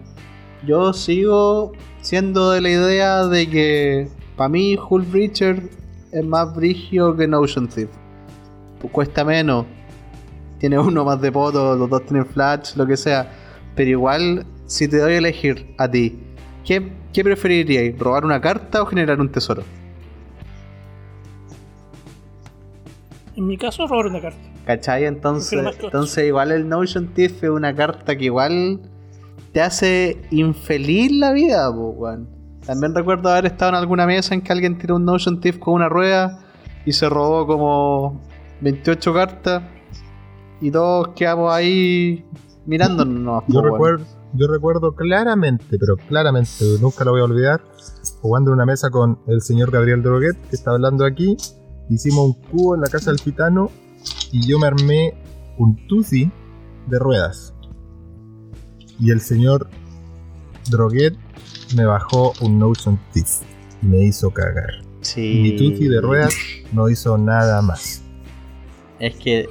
Yo sigo siendo de la idea de que para mí Hulk Breacher es más brigio que Notion Thief. Pues cuesta menos. Tiene uno más de poto, los dos tienen flash, lo que sea. Pero igual, si te doy a elegir a ti, ¿qué, qué preferirías? ¿Robar una carta o generar un tesoro? En mi caso robar una carta. ¿Cachai? Entonces, entonces igual el Notion Thief es una carta que igual te hace infeliz la vida, po, weón. También recuerdo haber estado en alguna mesa en que alguien tiró un Notion Thief con una rueda y se robó como 28 cartas y todos quedamos ahí mirándonos. Yo po, weón. recuerdo, yo recuerdo claramente, pero claramente, nunca lo voy a olvidar, jugando en una mesa con el señor Gabriel Droguet, que está hablando aquí. Hicimos un cubo en la casa del gitano y yo me armé un tuzi de ruedas. Y el señor Droguet me bajó un Notion Thief. Me hizo cagar. Sí. Mi tuzi de ruedas no hizo nada más. Es que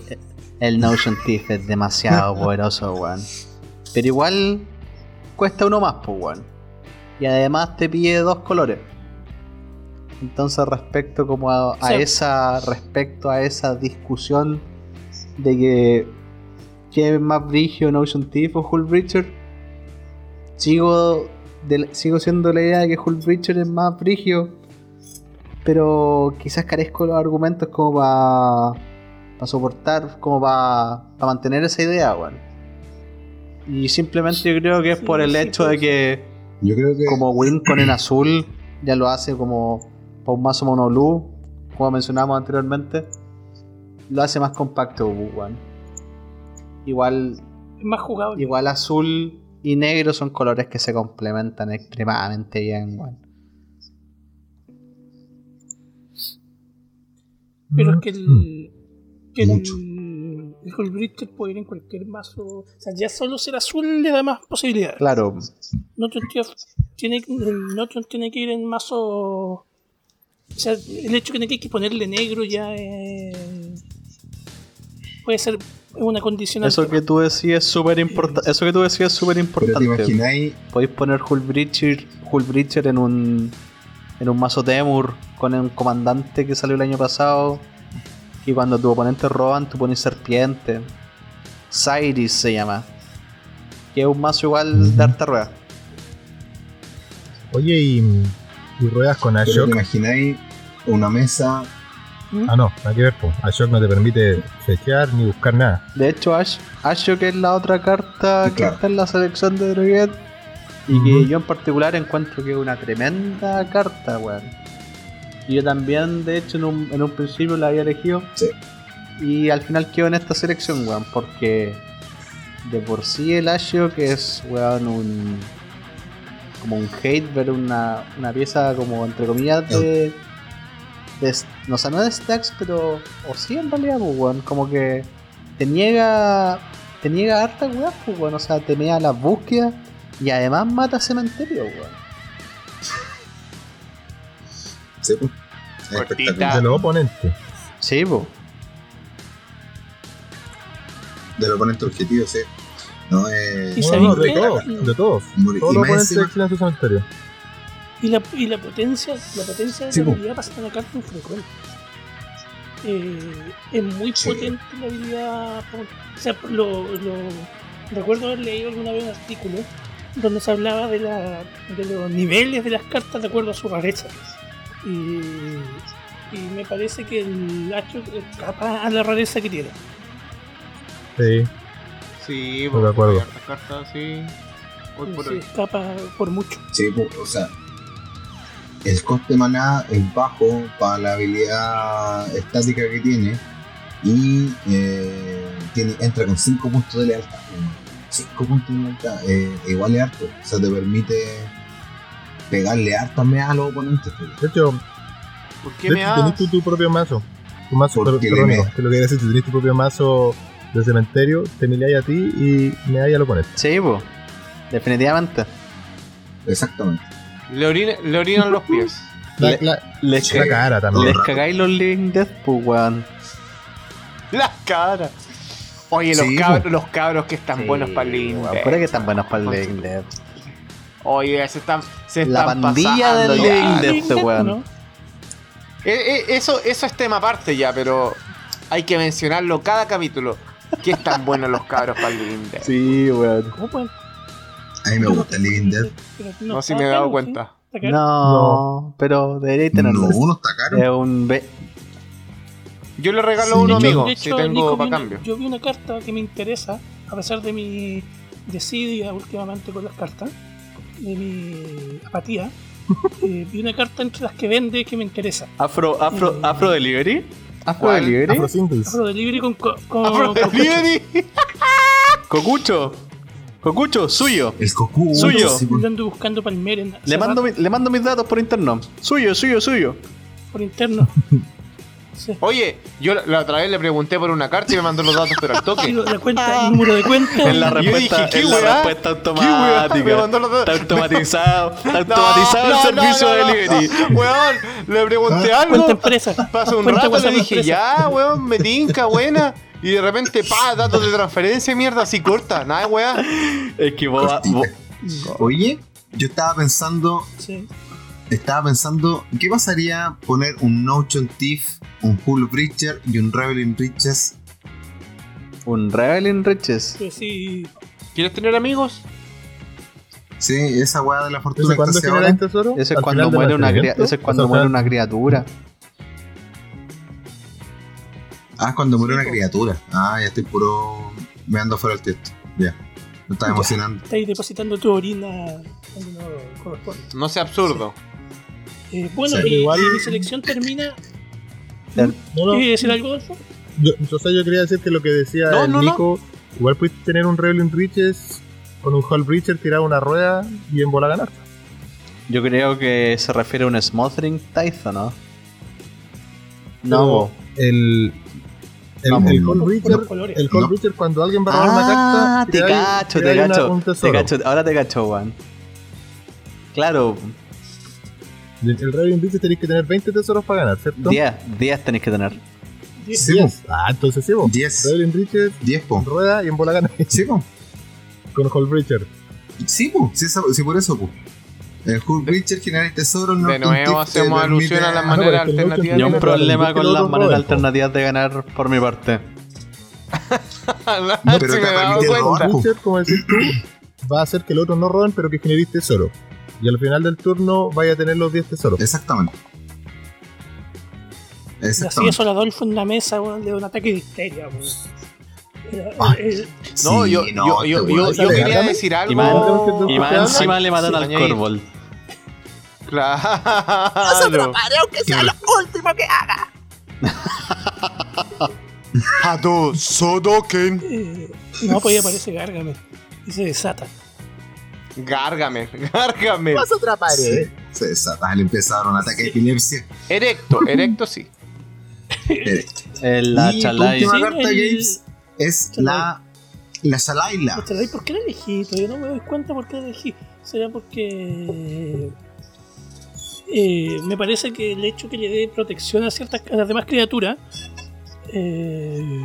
el Notion Thief es demasiado poderoso, weón. Pero igual cuesta uno más, pues, weón. Y además te pide dos colores. Entonces respecto como a, a Sí. esa. Respecto a esa discusión de que ¿qué es más brigio Notion Thief o Hull Breacher? Sigo, de- sigo siendo la idea de que Hull Breacher es más brigio. Pero quizás carezco de los argumentos como para para soportar, como para mantener esa idea, weón. Y simplemente yo creo que es Sí, por el sí, hecho de que Yo creo que. como Wincon en azul ya lo hace como para un mazo mono blue, como mencionábamos anteriormente, lo hace más compacto. Igual, Es más jugable. igual azul y negro son colores que se complementan extremadamente bien, weón. Pero es Mm. que el. Que el, Mucho. el Hulk Breacher puede ir en cualquier mazo. O sea, ya solo ser azul le da más posibilidades. Claro, Notion Thief tiene, el Notion tiene que ir en mazo. O sea, el hecho de que hay que ponerle negro ya es- puede ser una condición. eso que tú decías es súper importante. Eso que tú decías es súper importante. imagináis. Podéis poner Hull Breacher, Hull Breacher en un en un mazo Temur con un comandante que salió el año pasado. Y cuando tu oponente roban, tú pones serpiente. Cyrus se llama. Que es un mazo igual de harta rueda. Oye, y, y ruedas con te Ashok. imagináis una mesa. Ah, no, nada que ver, po. Ashok no te permite fechear ni buscar nada. De hecho, Ash, Ashok es la otra carta que Claro. está en la selección de Droguet. Y que yo en particular encuentro que es una tremenda carta, weón. Y yo también, de hecho, en un, en un principio la había elegido. Sí. Y al final quedó en esta selección, weón. Porque de por sí el Ashok es, weón, un. Como un hate ver una, una pieza como entre comillas de. De no sé, no de stacks, pero. O sí en realidad, pues, weón. Como que te niega. Te niega harta weón, pues, weón. O sea, te niega las búsquedas y además mata cementerio, weón. Sí, pues. Espectacular. De los oponentes. Sí, pues. Del oponente objetivo, sí. No, eh, Y No, no, de todos, de todos. Los más oponentes encima- exilen su cementerio. Y la, y la potencia, la potencia de Sí, la habilidad pasa una carta infrecuente. Eh, es muy Sí. potente la habilidad. O sea, lo, lo- recuerdo haber leído alguna vez un artículo donde se hablaba de, la, de los niveles de las cartas de acuerdo a su rareza. Y, y me parece que el Hacho escapa a la rareza que tiene. Sí, Sí, Estoy de acuerdo. hay cartas, sí. Hoy por Se hoy. escapa por mucho. Sí, o sea, el coste de maná es bajo para la habilidad estática que tiene y eh, tiene, entra con 5 puntos de lealtad. 5 puntos de lealtad, eh, igual es harto, o sea, te permite pegarle harto a los oponentes. pues. de hecho, ¿Por qué me tenés tú tu propio mazo. Tu mazo, pero, que lo que decir, si tenés tu propio mazo de cementerio, te miráis a ti y me al oponente. Sí, po. Definitivamente. Exactamente. Le, orina- le orinan los pies. La, la- Les, la cara también. les cagáis los Living Death, pues, weón. Las caras. Oye, los, Sí, cabros, los cabros que están Sí, buenos para el Living. Pura que están buenos para el Living Death. Oye, se están, se La están pandilla pasando del. Living Dead, Ah, este weón. ¿no? Eh, eh, eso, eso es tema aparte ya, pero hay que mencionarlo cada capítulo. Que están buenos los cabros para el Living Dead. Sí, weón. ¿Cómo pueden? A mí me gusta el Living Dead. Pero No, si me he dado cuenta. No, pero deberíais tenerlo. No, uno está caro. Es un B. Yo le regalo Sí. a hecho- amigo, de si hecho, tengo para cambio. Yo vi una carta que me interesa, a pesar de mi desidia últimamente con las cartas, de mi apatía. eh, vi una carta entre las que vende que me interesa. Afro, Afro, Mm. Afro Delivery. Afro. Delivery. Afro Singles. Afro Delivery con, co- con, Afro con- Delivery. Cocucho. Cocucho, suyo. El Goku. Suyo. sí, ando buscando Palmeren hace Le mando, mi- le mando mis datos por interno. Suyo, suyo, suyo. por interno. Sí. Oye, yo la, la otra vez le pregunté por una carta y me mandó los datos, pero al toque. La cuenta, el número de cuenta. En la respuesta, dije, ¿qué en la respuesta automática. Me mandó los datos. Está automatizado. Está automatizado no, el servicio no, de delivery. Weón, le pregunté algo. Cuenta empresa. Pasó un Cuenta rato, le dije, empresa. ya, weón, me tinca, buena. Y de repente, pa, datos de transferencia, mierda, así corta. Nada, weá. Es que vos- Oye, yo estaba pensando, Sí. Estaba pensando, ¿qué pasaría poner un Notion Thief, un Hull Breacher y un Reveling Riches? un Reveling Riches. Pues sí. ¿Quieres tener amigos? Sí, esa weá de la fortuna ¿Desde que genera ahora. el tesoro? Ese es ¿Al cuando muere una ese es cuando muere una criatura. Ah, cuando muere Sí, una criatura. Ah, ya estoy puro. Me ando fuera del texto. Ya. Me estaba Ya. emocionando. Estáis depositando tu orina no corresponde. No sea absurdo. Eh, bueno, Sí. y, Igual- y mi selección termina. No, no, ¿Quieres decir algo, Adolfo? yo, o sea, yo quería decir que lo que decía No, el no, no. Nico, igual puedes tener un Reveling Riches con un Hull Breacher, tirar una rueda y en bola ganar. Yo creo que se refiere a un Smothering Tithe, ¿no? No, el. El, Vamos. el Por Breacher, el Hull No. Breacher cuando alguien va a robar Ah, una carta, te te tiráis una- cacho. Te cacho, ahora te cacho, Juan. Claro, El, el Reveling Riches tenéis que tener 20 tesoros para ganar, ¿cierto? 10, 10 tenéis que tener. Diez. Sí, po. 10. Ah, entonces sí, vos. 10. Reveling Riches, 10, po. rueda y en bola ganar Sí, po. con Hull Breacher. Sí, po. Sí, esa- sí, por eso, po. El Breacher genera el tesoro. el De nuevo hacemos alusión a las Ah, no, maneras pero es que el Notion alternativas. Ni Tiene un problema con las maneras alternativas de ganar por mi parte. No, Pero si te me he dado cuenta. Breacher, como decís tú, va a hacer que los otros no roben, pero que generéis tesoro. Y al final del turno vaya a tener los 10 tesoros. Exactamente. Y así Exactamente. eso la Adolfo en la mesa, le da un ataque de histeria, eh, No, Sí, yo, no, yo, yo, yo, quería decir algo. Y más- Y más Ay, encima le matan sí, al. Corvol. Claro. aunque sea lo último que haga. Hado Sodoken. eh, no, pues ahí aparece Gárgame. Y se desata. Gárgame, gárgame. Pasa otra pared. Sí, se desata, le empezaron un ataque de epilepsia. Erecto, erecto sí. Directo. El la y tu Chalai. última Sí, carta, el- Games, es la. La Shalaila. Pucha, ¿y ¿Por qué la elegí? Todavía no me doy cuenta por qué la elegí. ¿Será porque eh, me parece que el hecho que le dé protección a ciertas a las demás criaturas eh,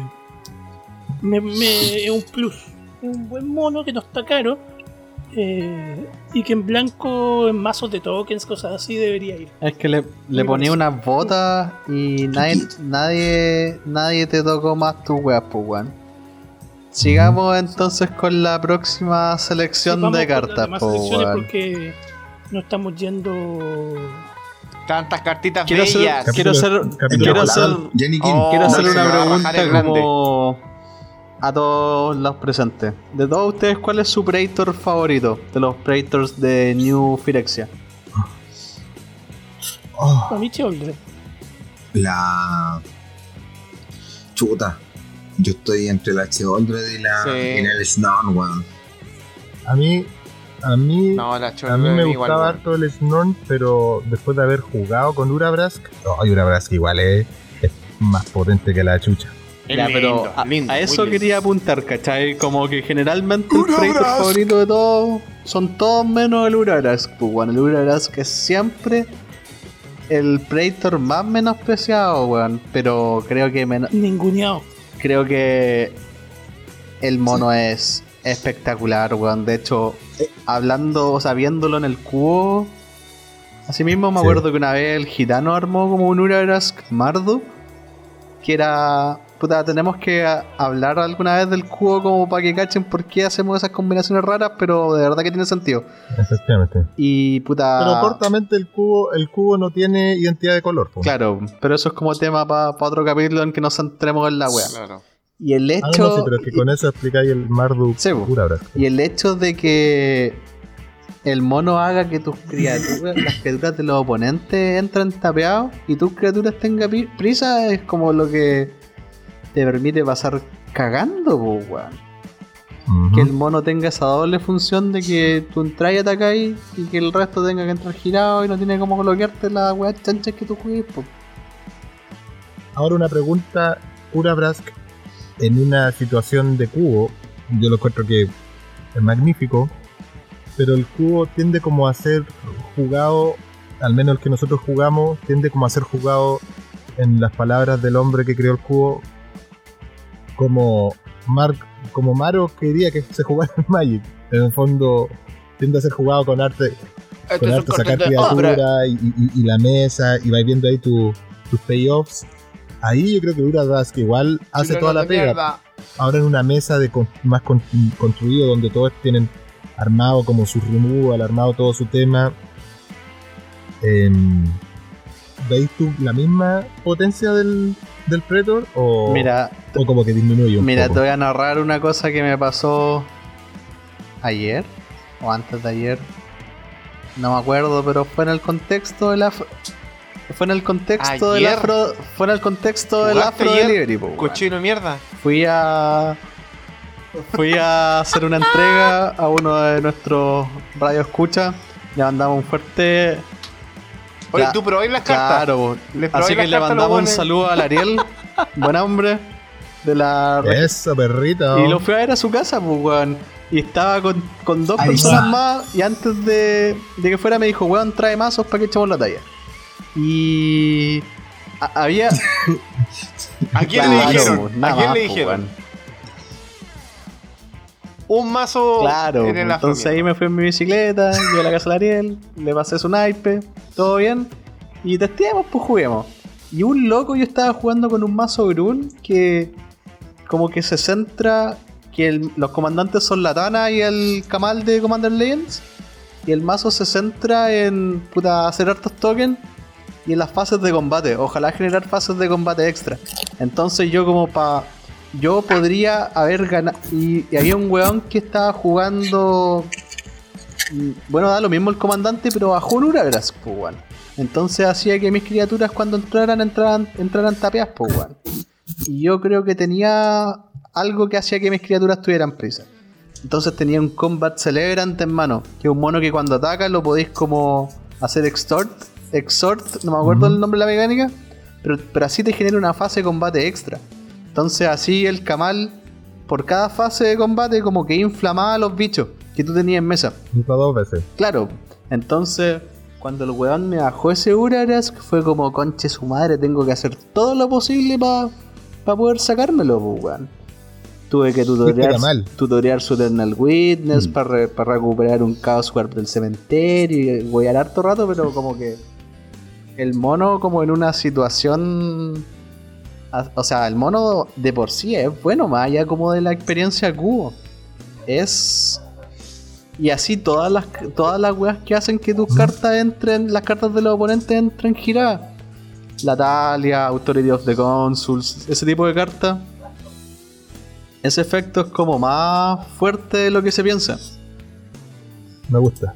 me, me- es un plus. Es un buen mono que no está caro eh, y que en blanco, en mazos de tokens, cosas así, debería ir. Es que le, le ponía unas botas y nadie, nadie, nadie te tocó más tu weas, pues weón. Sigamos entonces con la próxima selección de cartas, demás pues weón. porque no estamos yendo Tantas cartitas Quiero bellas. Capítulo- quiero hacer, capítulo quiero pasado. hacer, Jenny King. Oh, quiero hacer una pregunta como a todos los presentes. De todos ustedes, ¿cuál es su Predator favorito? De los Predators de New Phyrexia. Oh, la. Chuta. Yo estoy entre la Cheoldred y la, Sí. y la El Snorn, weón. A mí, a mí, No, la a mí me igual, gustaba harto el Snorn, pero después de haber jugado con Urabrask, no, Urabrask igual es, es más potente que la chucha. Es Ya, lindo, pero a, lindo, eso lindo. quería apuntar, ¿cachai? Como que generalmente el Predator favorito de todos son todos menos el Urabrask. Pues bueno, el Urabrask es siempre el Predator más menospreciado, weón. Pero creo que men- Ninguneado. creo que el mono es espectacular, weón. De hecho, hablando, o sea, viéndolo en el cubo, así mismo me Sí. acuerdo que una vez el gitano armó como un Urabrask Mardu, que era. Puta, tenemos que a- hablar alguna vez del cubo como para que cachen por qué hacemos esas combinaciones raras, pero de verdad que tiene sentido. Efectivamente. Y puta. Pero cortamente el cubo, el cubo no tiene identidad de color. Claro, pero eso es como tema para otro capítulo en que nos centremos en la wea. Claro. Y el Ah, hecho. no, sí, pero es que con eso explicáis el Marduk Sí. Urabrask. Y el hecho de que el mono haga que tus criaturas, las criaturas de los oponentes entren tapeados y tus criaturas tengan prisa es como lo que te permite pasar cagando, po, weón. Que el mono tenga esa doble función de que tú entras y atacáis y que el resto tenga que entrar girado y no tiene como bloquearte las weas chanchas que tú juegues, po. Ahora una pregunta, Urabrask en una situación de cubo, yo lo encuentro que es magnífico, pero el cubo tiende como a ser jugado, al menos el que nosotros jugamos, tiende como a ser jugado en las palabras del hombre que creó el cubo, como Mark, como Maro quería que se jugara en Magic. En el fondo tiende a ser jugado con arte, Este con arte sacar criatura y, y- y la mesa y vais viendo ahí tu- tus payoffs. Ahí yo creo que Urabrask igual hace toda la pega. mierda. Ahora en una mesa de con- más con- construido donde todos tienen armado como su removal, armado todo su tema. em, ¿Veis tú la misma potencia del, del Predator? O, Mira, o como que disminuye un Mira, te voy a narrar una cosa que me pasó ayer o antes de ayer. No me acuerdo, pero fue en el contexto del afro. Fue en el contexto del afro. Fue en el contexto del ¿Jugaste afro ayer? delivery, po. Cochino mierda. Fui a. Fui a hacer una entrega a uno de nuestros radio escucha. Le mandamos un fuerte. Oye, Ya, tú probáis las cartas. Claro, así que le mandamos un saludo al Ariel, buen hombre, de la Eso, perrito. Y lo fui a ver a su casa, pues, weón. Y estaba con, con dos Ahí personas va. más. Y antes de, de que fuera me dijo, weón, trae mazos para que echemos la talla. Y. a- había. ¿A quién Claro, le dijeron? pues, ¿A nada quién más, le pues, dijeron? weón. Un mazo Claro, en el pues, entonces ahí me fui en mi bicicleta, llegué a la casa de Ariel, le pasé su naipe, todo bien. Y testeamos, pues juguemos. Y un loco yo estaba jugando con un mazo Grun que como que se centra que los comandantes son la Tana y el Kamal de Commander Legends. Y el mazo se centra en puta, hacer hartos tokens y en las fases de combate. Ojalá generar fases de combate extra. Entonces yo como pa... Yo podría haber ganado... Y, y había un weón que estaba jugando... Bueno, da lo mismo el comandante, pero bajó un Uragrask, pues weón. Entonces hacía que mis criaturas cuando entraran, entraran, entraran tapeadas, pues. Y yo creo que tenía algo que hacía que mis criaturas tuvieran prisa. Entonces tenía un Combat Celebrant en mano, que es un mono que cuando ataca lo podéis como hacer extort, extort, no me acuerdo el nombre de la mecánica, pero, pero así te genera una fase de combate extra. Entonces así el Kamal, por cada fase de combate, como que inflamaba a los bichos que tú tenías en mesa. Hizo dos veces. Claro, entonces cuando el weón me bajó ese Uragrask fue como conche su madre, tengo que hacer todo lo posible para poder sacármelo, pues, weón. Tuve que tutorear, Kamal. tutorear su Eternal Witness Mm. para recuperar un Chaos Warp del cementerio y voy a harto rato, pero como que el mono como en una situación... O sea, el mono de por sí es bueno, más allá como de la experiencia cubo. Es Y así todas las todas las weas que hacen que tus cartas entren, las cartas de los oponentes entren giradas. La Talia, Authority of the Consuls, ese tipo de cartas. Ese efecto es como más fuerte de lo que se piensa. Me gusta.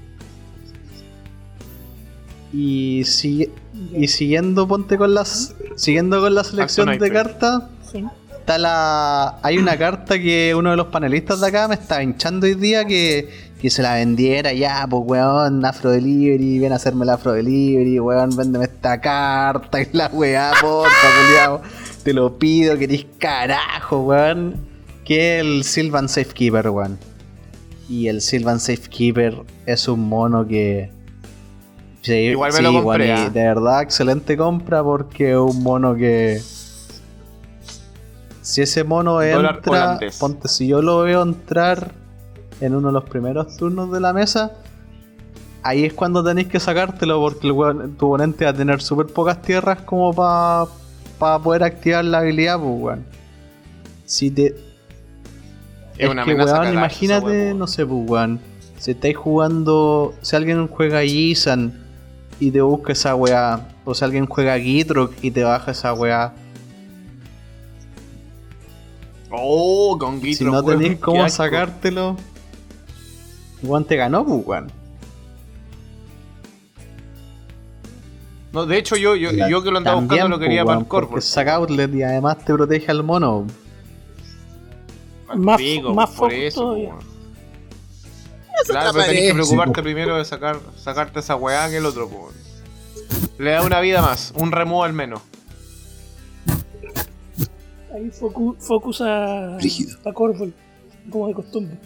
Y, si- y siguiendo ponte con las siguiendo con la selección de cartas, Sí. está la hay una carta que uno de los panelistas de acá me está hinchando hoy día que, que se la vendiera ya, pues weón, Afro Delivery, ven a hacerme la Afro Delivery, weón, véndeme esta carta y la weá, porfa, culiao. Te lo pido, querís carajo, weón. Que el Sylvan Safekeeper, weón. Y el Sylvan Safekeeper es un mono que. Sí, Igual me sí, lo weón, compré, y ¿ah? de verdad, excelente compra porque es un mono que. Si ese mono entra, ponte, si yo lo veo entrar en uno de los primeros turnos de la mesa, ahí es cuando tenéis que sacártelo porque el tu oponente va a tener súper pocas tierras como para poder activar la habilidad, pues weón. Si te. Es una que, amenaza weón, imagínate, no sé, pues weón. Si estáis jugando. Si alguien juega Yisan y te busca esa weá. O si alguien juega Gitrok y te baja esa weá. Oh, con Si Gitro, no weón, tenéis cómo asco. Weón te ganó, pues weón. No, de hecho, yo, yo, yo que lo andaba También, buscando lo quería pues, para weón, el Corvo. porque saca outlet y además te protege al mono. Más- más por eso. Claro, pero tenés que preocuparte primero de sacar, sacarte esa weá que el otro, po, weón. Le da una vida más, un removal menos. Ahí focu- focus a, Rígido. a Corvo, como de costumbre.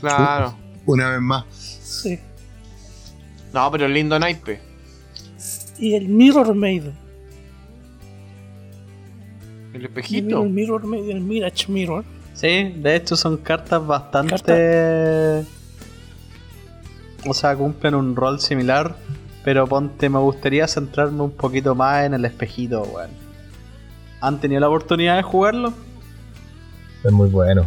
Claro. Una vez más. Sí. No, pero el lindo naipe. Y el Mirror Maiden. El El espejito. Mirror, Mirror Maiden, el Mirage Mirror. Sí, de hecho son cartas bastante. O sea, cumplen un rol similar. Pero ponte, me gustaría centrarme un poquito más en el espejito, weón. ¿Han tenido la oportunidad de jugarlo? Es muy bueno.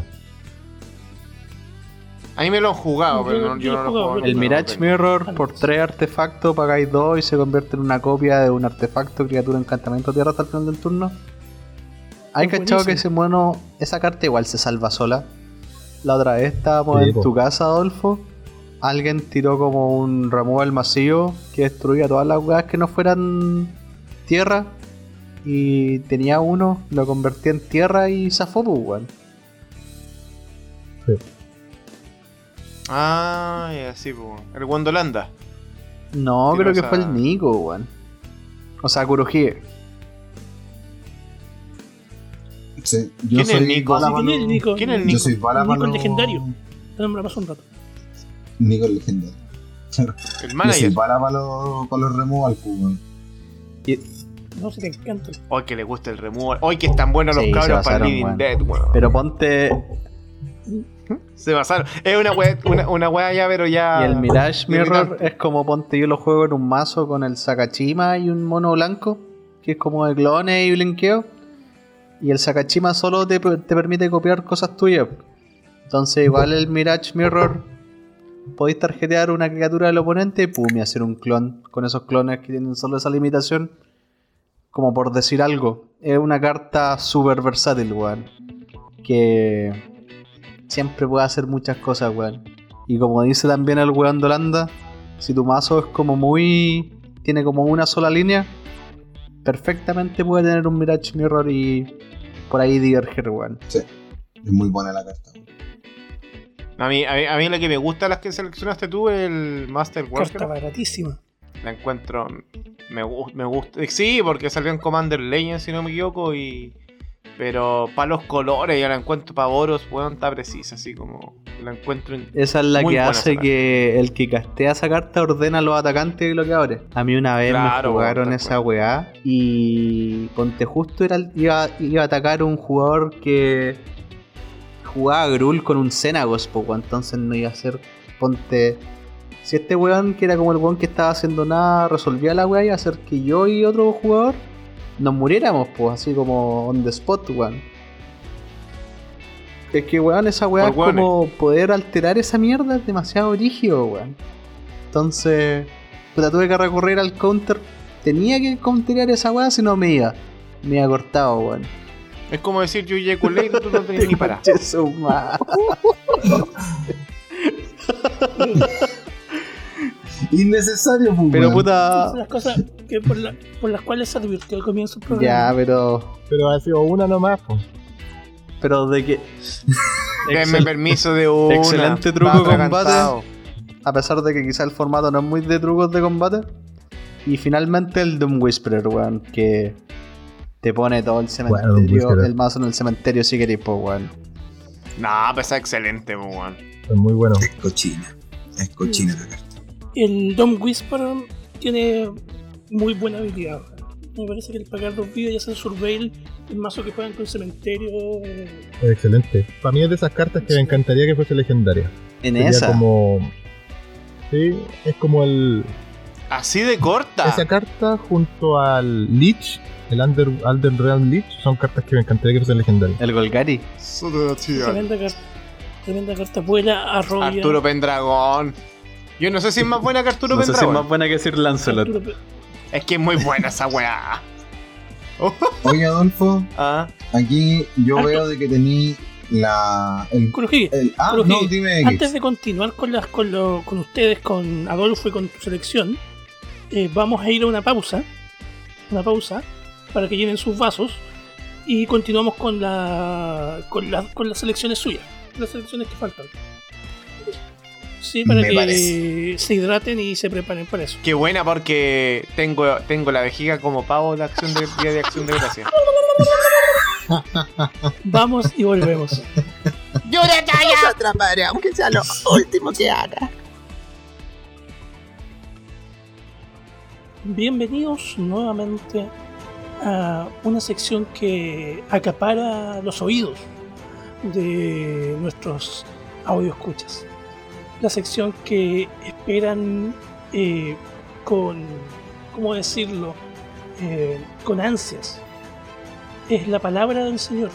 A mí me lo han jugado, Yo- pero no- yo lo no he lo jugado, pero El Mirage. Mirror, por tres artefactos, pagáis dos y se convierte en una copia de un artefacto, criatura, encantamiento, tierra hasta el final del turno. Hay cachado que ese mono, esa carta igual se salva sola. La otra vez estábamos Sí, en po. tu casa, Adolfo. Alguien tiró como un removal masivo que destruía todas las weas que no fueran tierra. Y tenía uno, lo convertía en tierra y zafó, pues, weón. Ah, ya, sí, po. El Wondolanda. No, creo que fue el Nico, weón. O sea, Kurohige. Sí, yo ¿Quién es Nico? Sí, ¿quién es Nico? ¿Quién es el Yo Nico? soy Nico el legendario. Te nombramos un rato. Nico el legendario. El Yo soy manager. bala para los, para los removal, pues, weón. No sé, te encanta. Hoy que le gusta el removal. Hoy que están buenos los Sí, se cabros para Living. Dead, weón. Pero ponte. Se pasaron. Es una wea, una, una wea ya, pero ya. Y el Mirage Mirror es como ponte yo lo juego en un mazo con el Sakachima y un mono blanco, que es como de clones y blinqueo. Y el Sakachima solo te, te permite copiar cosas tuyas. Entonces, igual el Mirage Mirror, podéis tarjetear una criatura del oponente pum, y hacer un clon con esos clones que tienen solo esa limitación. Como por decir algo. Es una carta súper versátil, weón. Que siempre puede hacer muchas cosas, weón. Y como dice también el weón de Holanda, si tu mazo es como muy. tiene como una sola línea, perfectamente puede tener un Mirage Mirror y por ahí diverger, weón. Es muy buena la carta, weón. A mí, a, mí, a mí la que me gusta las que seleccionaste tú, el Master Carta Worker, baratísima. la encuentro. Me, me gusta. Sí, porque salió en Commander Legends, si no me equivoco, y. Pero para los colores, ya la encuentro para Boros, weón, está precisa, así como. La encuentro. en- Esa es la que hace que el que castea esa carta ordena a los atacantes y bloqueadores. A mí una vez Claro, me jugaron esa weá y ponte justo era iba, iba a atacar un jugador que jugaba Grul con un Xenagos, poco entonces no iba a ser ponte si este weón que era como el weón que estaba haciendo nada resolvía la weá iba a hacer que yo y otro jugador nos muriéramos pues así como on the spot weón Es que, weón, esa weá es como poder alterar esa mierda es demasiado rígido, weón. Entonces, puta, tuve que recurrir al counter. Tenía que counterear esa weá si no me iba. Me iba cortado, weón. Es como decir yo eyaculé y tú no tenés ni para. Innecesario, pues, Pero puta. Las cosas que por, la- por las cuales se advirtió al comienzo del programa. Ya, pero. Pero ha sido una nomás, pues. Pero de que. Denme permiso de una. excelente truco de combate. a pesar de que quizá el formato no es muy de trucos de combate. Y finalmente el Doom Whisperer, weón, que te pone todo el cementerio, el mazo en el cementerio si queréis, pues, weón. No, pues es excelente, pues, weón. Es muy bueno. Es cochina. Es cochina la carta. El Dom Whisperer tiene muy buena habilidad. Me parece que el pagar dos vidas y hacer surveil, el mazo que juegan con cementerio. eh, excelente. Para mí es de esas cartas que me encantaría que fuese legendaria. En Sería esa. como. Sí, es como el. Así de corta. Esa carta junto al Lich, el Under, Elden Realm Lich, son cartas que me encantaría que fuesen legendarias. El Golgari. tremenda carta. Tremenda carta buena, arrolla. Arturo Pendragón. Yo no sé si es más buena que Arturo No sé si es más buena que decir Lancelot. Arturo Es que es muy buena esa weá. Oye, Adolfo, Ah, aquí yo veo de que tení la. El, Kurohige, el- ah, Kurohige, no, dime X. Antes de continuar con las con, lo- con ustedes, con Adolfo y con tu selección, eh, vamos a ir a una pausa. Una pausa para que llenen sus vasos y continuamos con la con, la- con las selecciones suyas, las selecciones que faltan. Sí, para Me que parece. se hidraten y se preparen para eso. qué buena porque tengo, tengo la vejiga como pavo de acción de día de acción de gracia. Vamos y volvemos. Yo de talla. atraparé, aunque sea lo último que haga. Bienvenidos nuevamente a una sección que acapara los oídos de nuestros audioscuchas. La sección que esperan eh, con, ¿cómo decirlo? Eh, con ansias. Es la palabra del Señor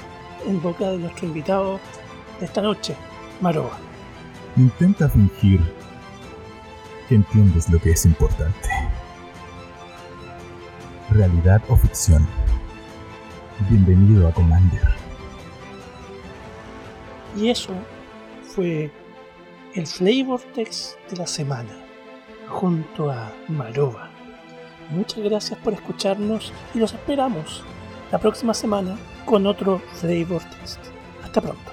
en boca de nuestro invitado de esta noche, Maroa. Intenta fingir que entiendes lo que es importante. Realidad o ficción. Bienvenido a Commander. Y eso fue el Flavor Text de la semana, junto a Maroba. Muchas gracias por escucharnos y los esperamos la próxima semana con otro Flavor Text. Hasta pronto.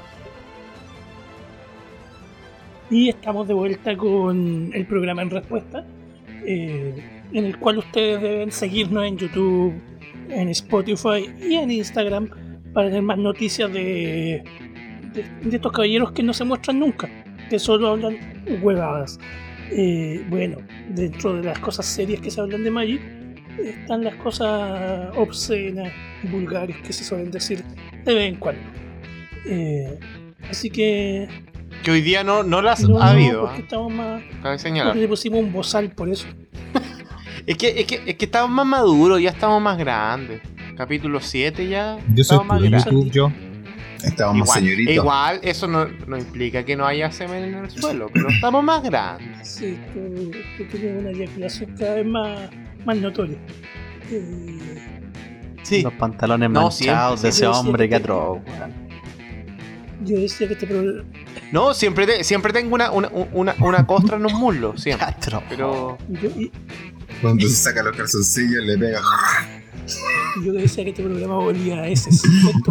Y estamos de vuelta con el programa en respuesta, eh, en el cual ustedes deben seguirnos en YouTube, en Spotify y en Instagram para tener más noticias de estos caballeros que no se muestran nunca, que solo hablan huevadas. Eh, bueno, dentro de las cosas serias que se hablan de Magic, están las cosas obscenas vulgares que se suelen decir de vez en cuando. Eh, así que. Que hoy día no, no las no, ha no, habido. porque ¿ah? estamos más. Cabe señalar. Le pusimos un bozal por eso. Es que, es, que, es que estamos más maduros, ya estamos más grandes. Capítulo 7 ya. Yo soy más. YouTube, yo. Estamos más Igual, señoritos. igual, eso no, no implica que no haya semen en el suelo, pero estamos más grandes. Sí, tú, tú tienes una eyaculación cada vez más, más notoria. Eh, Sí. Los pantalones No, manchados siempre, de ese hombre, qué siempre. atroz, yo decía que este programa. No, siempre, te- siempre tengo una, una, una, una costra en un muslo, Qué siempre. Pero Yo, y- Cuando se saca los calzoncillos le pega. yo decía que este programa volvía a. Esto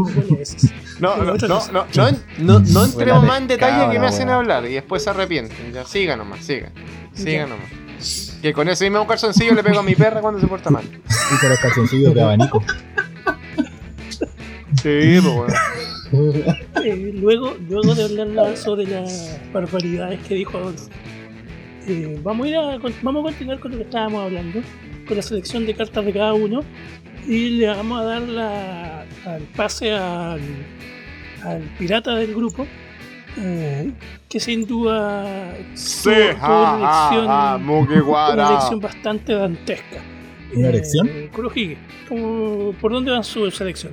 huele a heces. No, no, no, no, no, no, no entremos más en detalle que me hacen hablar y después se arrepienten. Ya, siga nomás, siga. Ya. Siga nomás. Que con ese mismo calzoncillo le pego a mi perra cuando se porta mal. Y con los calzoncillos de abanico. Sí, pues bueno. Eh, luego, luego de hablar la- sobre las barbaridades que dijo Adolfo, eh, vamos, a ir a, vamos a continuar con lo que estábamos hablando, con la selección de cartas de cada uno, y le vamos a dar la, al pase al, al pirata del grupo, eh, que sin duda Sí, tuvo- ja, ja, elección- ja, Mugiwara. una elección bastante dantesca. ¿Una Eh, elección? Kurohige, ¿cómo- ¿por dónde va su selección?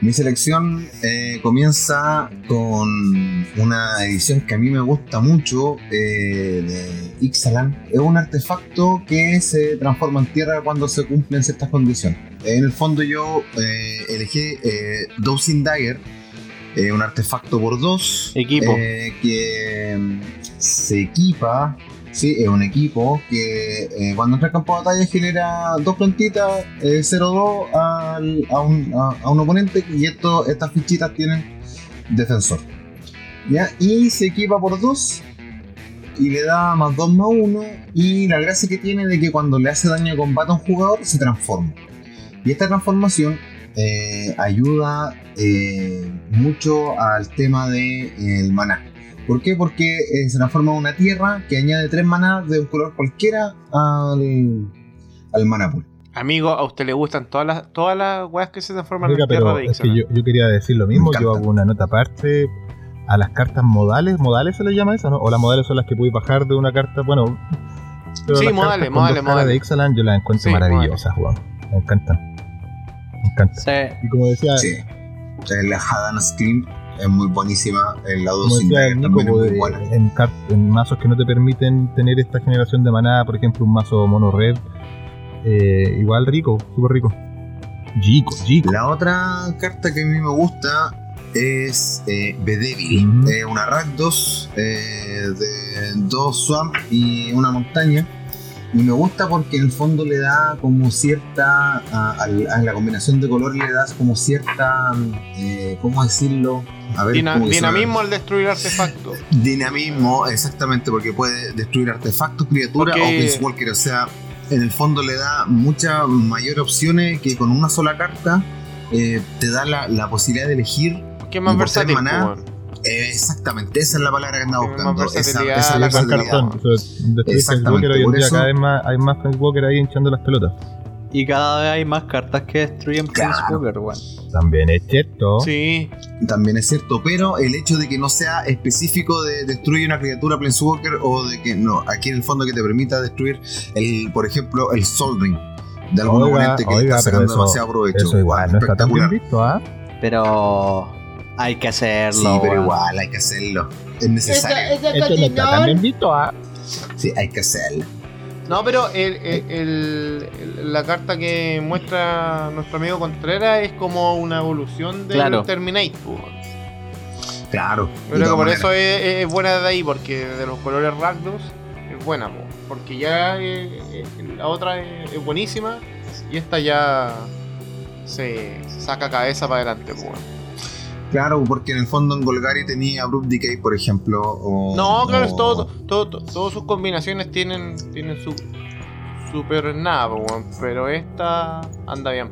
Mi selección eh, comienza con una edición que a mí me gusta mucho eh, de Ixalan. Es un artefacto que se transforma en tierra cuando se cumplen ciertas condiciones. En el fondo yo eh, elegí eh, Dowsing Dagger, eh, un artefacto por dos. Equipo. eh, que mm, se equipa. Sí, es un equipo que eh, cuando entra al campo de batalla genera dos plantitas, eh, 0-2 al- a, un, a- a un oponente y esto, estas fichitas tienen defensor. ¿Ya? Y se equipa por dos y le da más 2 más 1 y la gracia que tiene de que cuando le hace daño de combate a un jugador se transforma. Y esta transformación eh, ayuda eh, mucho al tema del maná. ¿Por qué? Porque eh, se transforma en una tierra que añade 3 maná de un color cualquiera al, al mana pool. Amigo, a usted le gustan todas las todas las weas que se transforman Oiga, en tierra de es que Ixalan. yo, yo quería decir lo mismo. Yo hago una nota aparte a las cartas modales. ¿Modales se les llama eso, no? O las modales son las que puedes bajar de una carta. Bueno, pero Sí, las modales, modales, modales. de Ixalan yo las encuentro Sí, maravillosas, weón. Me encantan. Me. Sí. Y como decía, Sí. Eh, La Hadan Scream es muy buenísima. El lado sin también es muy buena. en, mazos que no te permiten tener esta generación de maná, por ejemplo, un mazo mono red, eh, igual rico, súper rico. Chico, chico. La otra carta que a mí me gusta es eh, Bedevil. Eh, una Rakdos eh, de dos Swamp y una montaña. Y me gusta porque en el fondo le da como cierta. A, la combinación de color le das como cierta. eh, ¿Cómo decirlo? Dinamismo al destruir artefactos. Dinamismo, exactamente, porque puede destruir artefactos, criaturas Porque- o Planeswalker. O sea, en el fondo le da muchas mayores opciones que con una sola carta eh, te da la, la posibilidad de elegir. ¿Qué más versátil? maná? Eh, exactamente, esa es la palabra que andaba buscando. Esa, esa es la cartón. Exactamente, por eso- cada vez más, hay más Planeswalker ahí hinchando las pelotas. Y cada vez hay más cartas que destruyen Claro. Planeswalker, weón. También es cierto. Sí, También es cierto, pero el hecho de que no sea específico de destruir una criatura Planeswalker o de que no, aquí en el fondo que te permita destruir, el, por ejemplo, el Sol Ring de algún oponente que le oiga, está sacando eso- demasiado provecho. Eso igual, no está tan bien Espectacular. visto, ¿ah? Pero hay que hacerlo, Sí, pero weón. igual hay que hacerlo. Es necesario. Esto no está visto, ¿ah? Sí, hay que hacerlo. No, pero el- el- el- el- la carta que muestra nuestro amigo Contreras es como una evolución del Claro. Terminate. po. Claro. Yo creo que por eso es, es buena de ahí, porque de los colores Rakdos es buena, po. porque ya eh, eh, la otra es, es buenísima y esta ya se saca cabeza para adelante. po. Claro, porque en el fondo en Golgari tenía Abrupt Decay, por ejemplo. O, No, claro, es o- todo, todo, todo- todas sus combinaciones tienen, tienen su super nada, pero esta anda bien.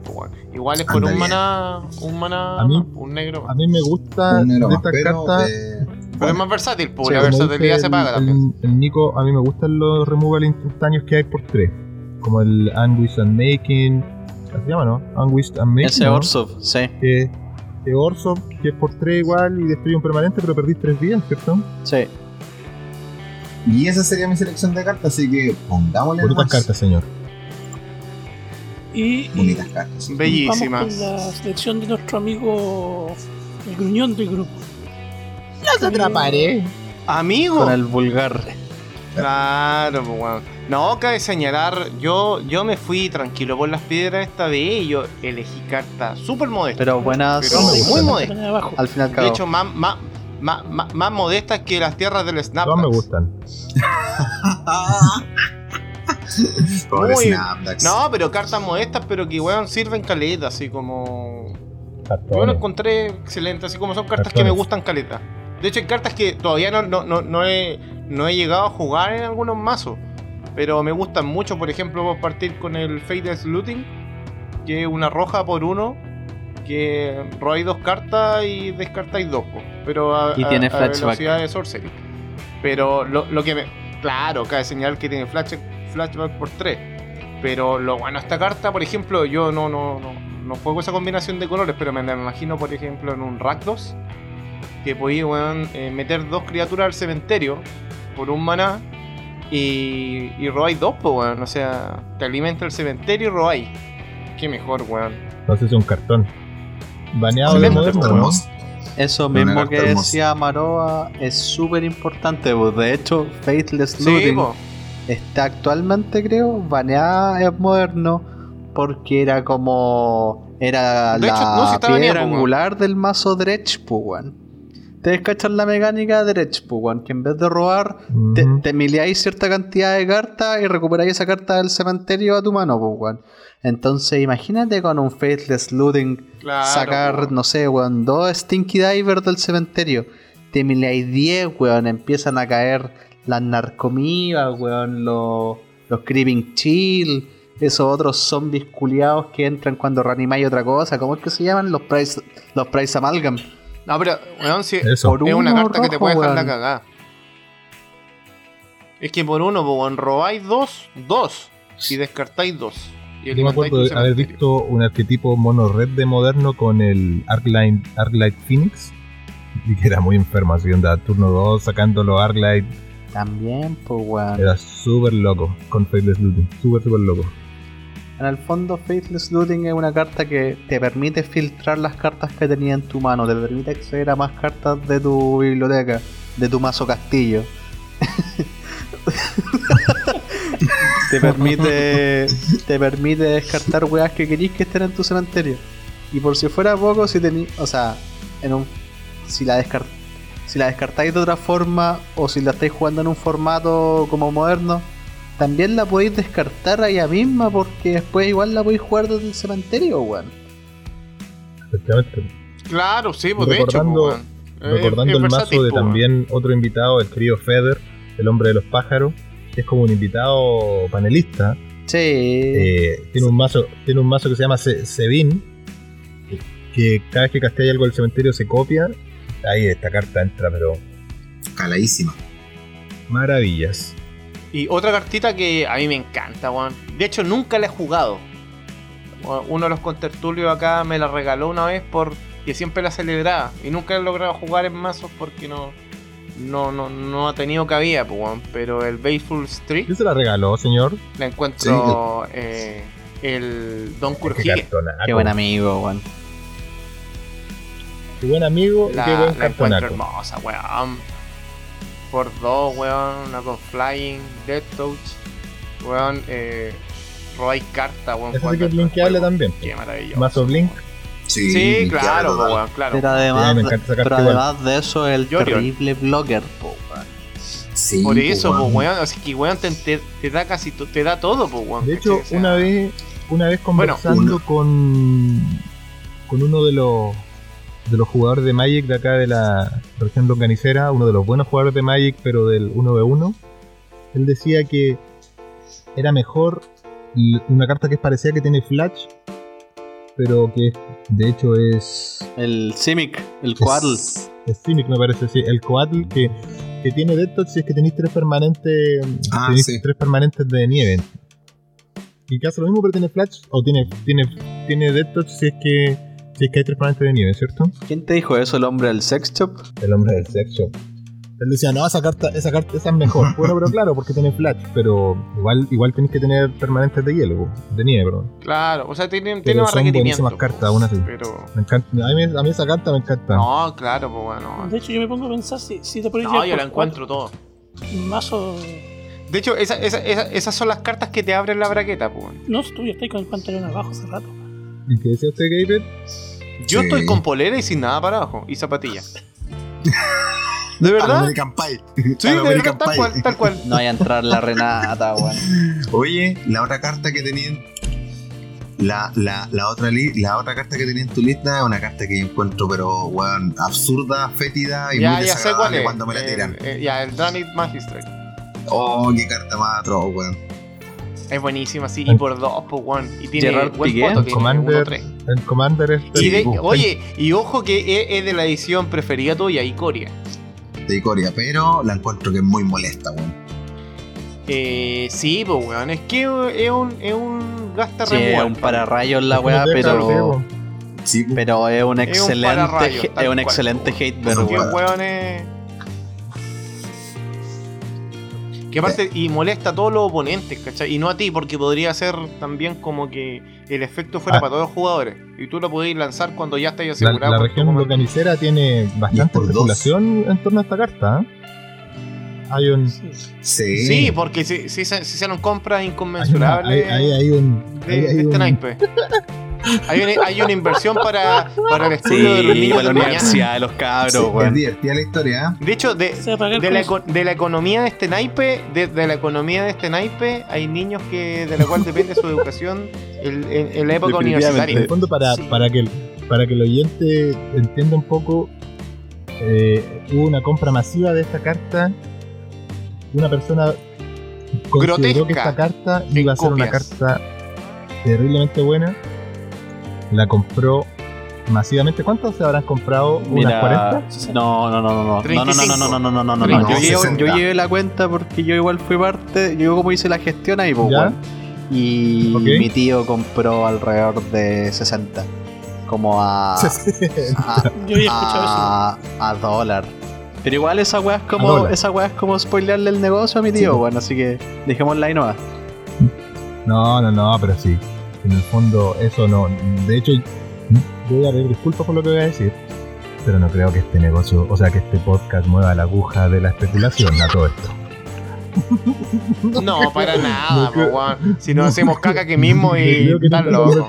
Igual es por Anda un bien. maná, un maná, mí- un negro. más. A mí me gusta negro estas pero, cartas. eh, Pero bueno, es más versátil, po, Sí, la versatilidad se paga el, también. el- el Nico, a mí me gustan los removal instantáneos que hay por tres. Como el Anguish and Making. ¿Cómo se llama, no? Anguish and Making. Ese ¿no? Orsov, sí, Que, que Orsov, que es por tres igual y destruye un permanente, pero perdís tres vidas, ¿cierto? sí. Y esa sería mi selección de cartas, así que pongámosle Bonitas cartas, señor. Y, Bonitas cartas. Bellísimas. vamos con la selección de nuestro amigo el gruñón del grupo. Los atraparé. Amigo. Con el vulgar. Claro, pues, weón. No, cabe señalar, yo, yo me fui tranquilo por las piedras esta vez y yo elegí cartas súper modestas. Pero buenas. Pero muy modestas. Al final, De hecho, más, más, más, más, modestas que las tierras del Snap. Todas me gustan. Muy-. No, pero cartas modestas, pero que weón sirven caleta, así como. Yo lo encontré excelente, así como son cartas que me gustan caleta. De hecho, hay cartas que todavía no, no, no, no he, no he llegado a jugar en algunos mazos. Pero me gustan mucho, por ejemplo, voy a partir con el Fadeless Looting, que es una roja por uno, que robáis dos cartas y descartáis dos, pero a, Y a- tiene a flashback. velocidad de sorcery. Pero lo, lo que me... Claro, cabe señalar que tiene flash, flashback por tres. Pero lo bueno esta carta, por ejemplo, yo no, no, no, no juego esa combinación de colores, pero me la imagino, por ejemplo, en un Rakdos, que podía eh, meter dos criaturas al cementerio por un maná y, y robáis dos, pues, weón. O sea, te alimenta el cementerio y robáis. Qué mejor, weón. No sé si es un cartón. Baneado de moderno. Eso mismo que decía Maroa es súper importante. pues. De hecho, Faithless Looting está actualmente, creo, baneada en moderno porque era como. Era De hecho, la no, piedra po, angular del mazo Dredge, pues, weón. Ustedes cachan la mecánica de pues, weón, que en vez de robar, te, Ujú. te mileáis cierta cantidad de cartas y recuperáis esa carta del cementerio a tu mano, pues. Entonces, imagínate con un Faithless Looting Claro, sacar, no sé, weón, dos Stinky Divers del cementerio. Te mileáis 10, weón, empiezan a caer las narcomivas, weón, los, los Creeping Chill, esos otros zombies culiados que entran cuando reanimáis otra cosa. ¿Cómo es que se llaman? Los Price, los price Amalgam. No, pero, weón, sí, Eso. Por es una carta que te puede dejar la cagada. Es que por uno, weón, robáis dos, dos. Y descartáis dos. Y Yo me acuerdo de haber visto un arquetipo mono red de moderno con el Arclight, Arclight Phoenix. Y que era muy enfermo, así onda, turno 2 sacando los Arclight. También, pues, weón. Era súper loco con Faithless Looting. Súper, súper loco. En el fondo, Faithless Looting es una carta que te permite filtrar las cartas que tenía en tu mano, te permite acceder a más cartas de tu biblioteca, de tu mazo castillo. te permite te permite descartar weas que querís que estén en tu cementerio. Y por si fuera poco, si tení, o sea, en un si la descart si la descartáis de otra forma o si la estáis jugando en un formato como moderno, también la podéis descartar a ella misma porque después igual la podéis jugar desde el cementerio, weón. Efectivamente. Claro, sí, pues de hecho, Recordando- po, weón. Eh, Recordando es el mazo de weón. también otro invitado, el querido Feder, el hombre de los pájaros, que es como un invitado panelista. Sí. Eh, tiene un mazo, tiene un mazo que se llama Se- Sevin, que cada vez que castea algo del cementerio se copia. Ahí esta carta entra, pero Caladísima. maravillas. Y otra cartita que a mí me encanta, weón. De hecho, nunca la he jugado. Uno de los contertulios acá me la regaló una vez porque siempre la celebraba. Y nunca he logrado jugar en mazos porque no, no, no, no ha tenido cabida, pues, weón. Pero el Baseful Street ¿Quién se la regaló, señor? la encuentro eh, el Don cartonaco. Qué buen amigo, weón. Qué buen amigo y qué buen la encuentro hermosa, weón. Por dos, weón. Una con Flying, Dead Touch. Weón, eh, robáis carta, weón. Cuando que es linkeable también. Qué maravilloso. Mazo Blink. Sí, claro, po, weón, claro. Pero Sí, además, me encanta esa pero además de eso, el Yorion. terrible blogger, po, weón. Sí, Por po, eso, weón. pues, weón. Así que, weón, te, te- te da casi te da todo, pues, weón. De hecho, ¿cachai? O sea, una vez, una vez Bueno, conversando una. con, con uno de los de los jugadores de Magic de acá de la región longanicera, uno de los buenos jugadores de Magic, pero del 1v1, él decía que era mejor una carta que es parecida que tiene Flash, pero que de hecho es El Simic, el Coatl. es, es Cynic, me parece, sí. El Coatl que, que tiene Death Touch si es que tenéis tres permanentes. Ah, tenéis sí. tres permanentes de nieve. Y que hace lo mismo, pero tiene Flash. O tiene, tiene, tiene Death Touch si es que. Si es que hay tres permanentes de nieve, ¿cierto? ¿Quién te dijo eso, el hombre del sex shop? El hombre del sex shop. Él decía, no, esa carta, esa carta esa es mejor. bueno, pero claro, porque tiene Flash. Pero igual, igual tenéis que tener permanentes de hielo, de nieve, perdón. Claro, o sea, tiene, tiene Pero más buenísimas cartas, aún así. Pero. Me encanta, a, mí, a mí esa carta me encanta. No, claro, pues, bueno. De hecho, yo me pongo a pensar si, si te pones No, yo la encuentro todo. Un mazo. De hecho, esa- esa- esa- esas son las cartas que te abren la braqueta, pues. No, tú ya estás con el pantalón abajo hace rato. ¿Y qué decía usted, Gabriel? Yo Sí. estoy con polera y sin nada para abajo. Y zapatillas. ¿De verdad? American Pie. Sí, de verdad, tal cual, tal cual. No vaya a entrar la Renata, weón. Oye, la otra carta que tenían. La, la, la, otra li- la otra carta que tenía en tu lista es una carta que yo encuentro, pero, weón, absurda, fétida y Ya, muy ya sé cuál desagradable es. cuando me la Eh, tiran. eh, ya, el Danit Magistrate. Oh, qué carta más atroz, weón. Es buenísima, sí. Y por dos, pues, weón. Y tiene Gerard buen Piqué, foto, tiene Commander. 1-3. El Commander es Y de- oye, y ojo que es, es de la edición preferida tuya, Icoria. De Icoria, pero la encuentro que es muy molesta, weón. Eh, sí, pues, weón. Es que es un, es un gasta Sí, es un pararrayos la es weá, pero. sí, po. Pero es un Es un excelente. he- tal es un excelente hate Que weón. Que aparte, y molesta a todos los oponentes, ¿cachai? Y no a ti, porque podría ser también como que el efecto fuera Ah. para todos los jugadores. Y tú lo podéis lanzar cuando ya estáis asegurado. la región comando. vulcanicera tiene bastante por dos. especulación en torno a esta carta. ¿eh? Hay un. Sí. Sí. Sí, porque si, si, se- si hicieron compras Hay, una- inconmensurables hay- hay- hay un. de, hay- de hay este un- naipe. Hay una, hay una inversión para, para el estudio de los Sí, niños para la universidad de los Sí, cabros, es divertida la historia, ¿eh? De hecho, de, de la, de la economía de este naipe, de, de la economía de este naipe, hay niños que de la cual depende su educación en, en- en la época En universitaria. el fondo, para, Sí. para, que, el- para que el oyente entienda un poco, eh, hubo una compra masiva de esta carta. Una persona consideró Grotesca, que esta carta en iba a ser una copias. carta terriblemente buena la compró masivamente. ¿Cuántos se habrán comprado? ¿Unas 40? No, no, no, no. 35. No, no, no, no, no, no, no, no. Yo, llevo, yo, llevé la cuenta porque yo igual fui parte, yo como hice la gestión ahí, pues, bueno, Y mi tío compró alrededor de 60. Como a. yo había escuchado eso. A dólar. Pero igual esa weá es como. Esa weá es como spoilearle el negocio a mi tío, sí. bueno, así que dejémosla ahí nomás. No, no, no, pero sí. En el fondo, eso no. De hecho, voy a pedir disculpas por lo que voy a decir. Pero no creo que este negocio, o sea, que este podcast mueva la aguja de la especulación a todo esto. No, para nada, No po. Si nos hacemos caca aquí mismo y nunca locos.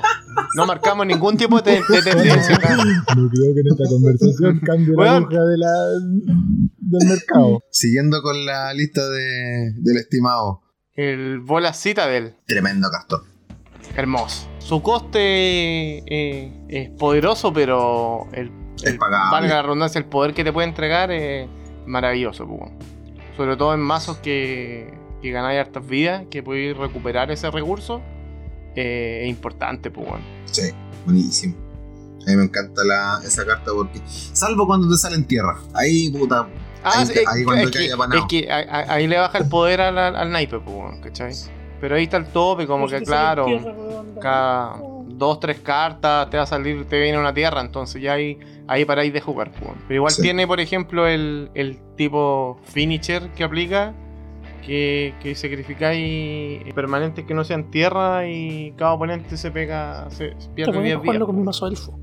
No marcamos ningún tipo de, de tendencia. No creo que en esta conversación cambie la aguja de la, del mercado. Siguiendo con la lista de, del estimado. El Bola Citadel, Tremendo cartón. Hermoso. Su coste eh, es poderoso, pero el, el- valga la redundancia, el poder que te puede entregar es maravilloso, weón. Sobre todo en mazos que, que ganáis hartas vidas, que podéis recuperar ese recurso. eh, es importante, weón. Sí, buenísimo. A mí me encanta la, esa carta porque. Salvo cuando te sale en tierra. Ahí, puta. Ah, Ahí- es, ahí cuando es que, es que a- a- ahí le baja el poder al, al, al naipe, pues, ¿cachai? Pero ahí está el tope, como Pues que sale claro, cada dos, tres cartas te va a salir, te viene una tierra, entonces ya ahí, ahí paráis de jugar, pues. Pero igual Sí. tiene, por ejemplo, el, el tipo finisher que aplica, que, que sacrificáis permanentes que no sean tierra y cada oponente se pega, se Te pierde pones 10 a jugarlo vidas. con mi mazo elfo.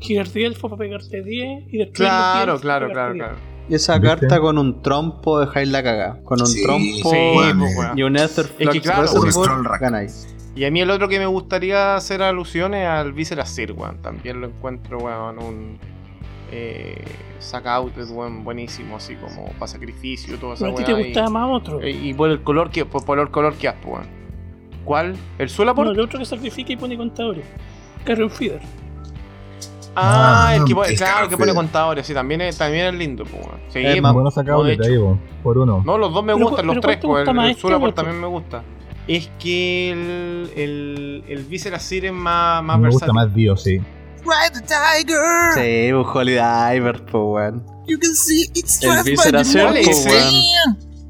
Girar 10 elfo para pegarte 10 y después. Claro, claro, claro, claro. Y esa ¿Viste? carta con un trompo dejáis la cagada. Con un Sí, trompo Sí, Bueno, pues, weón. y un Ether Es que claro, Reservoir, ganáis. Y a mí el otro que me gustaría hacer alusiones al Viscera Sir, weón. También lo encuentro, weón, un eh, saca outlet, weón, buenísimo, así como para sacrificio, todo eso. A ti te gustaba más otro. Y, y por el color que, por, por el color que has, weón. ¿Cuál? ¿El Sulaport? No, el otro que sacrifica y pone contadores. Carrion Feeder. Ah, Ah, el que pone, el claro, que pone contadores, sí, también es, también es lindo, pues, weón. Sí, Es po. más Bueno, sacado de ahí, po, por uno. No, los dos me Pero gustan, los tres, ¿cuál te pues, gusta el, el este también me gusta. Es que el, el, el Viscera Sir es más, más me versátil. gusta más Dio, sí. Ride the tiger. Sí, un Holy Diver, pues weón. You can see it's El Viscera Sir, ¿Cuál es pues.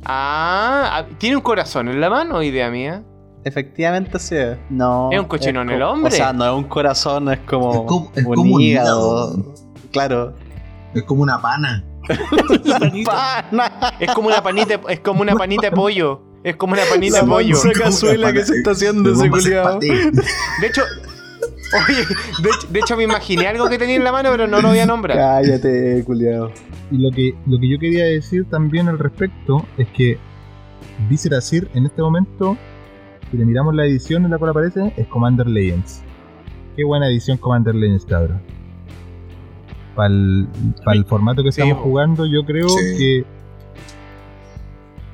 Ah, ah, tiene un corazón en la mano, idea mía. Efectivamente sí. No. Es un cochino en el como- hombre. O sea, no es un corazón, es como, Es como- es un como un hígado. Claro. Es como una pana. Pana. Es como una panita, es como una panita de pollo. Es como una panita de pollo. Esa cazuela que se está haciendo ese culiado. De hecho, oye, de hecho, de hecho me imaginé algo que tenía en la mano, pero no lo voy a nombrar. Cállate, culiado. Y lo que, lo que yo quería decir también al respecto es que Viscera Sir en este momento, si le miramos la edición en la cual aparece, es Commander Legends. Qué buena edición Commander Legends, cabrón. Para el, formato que estamos jugando, yo creo Sí. que.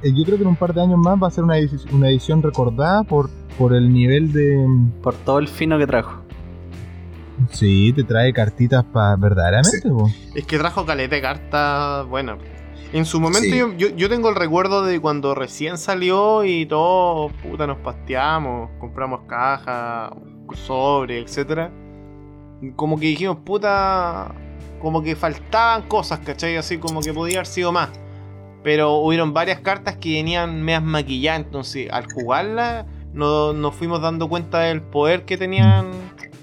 eh, Yo creo que en un par de años más va a ser una, edici- una edición recordada por, por el nivel de. Por todo el fino que trajo. Sí, te trae cartitas para verdaderamente, Sí. Es que trajo caleta de cartas buenas. En su momento Sí. yo, yo, tengo el recuerdo de cuando recién salió y todos, puta, nos pasteamos, compramos cajas, sobre, etcétera. Como que dijimos, puta, como que faltaban cosas, ¿cachai? Así como que podía haber sido más. Pero hubieron varias cartas que venían medias maquilladas, entonces al jugarlas no- nos fuimos dando cuenta del poder que tenían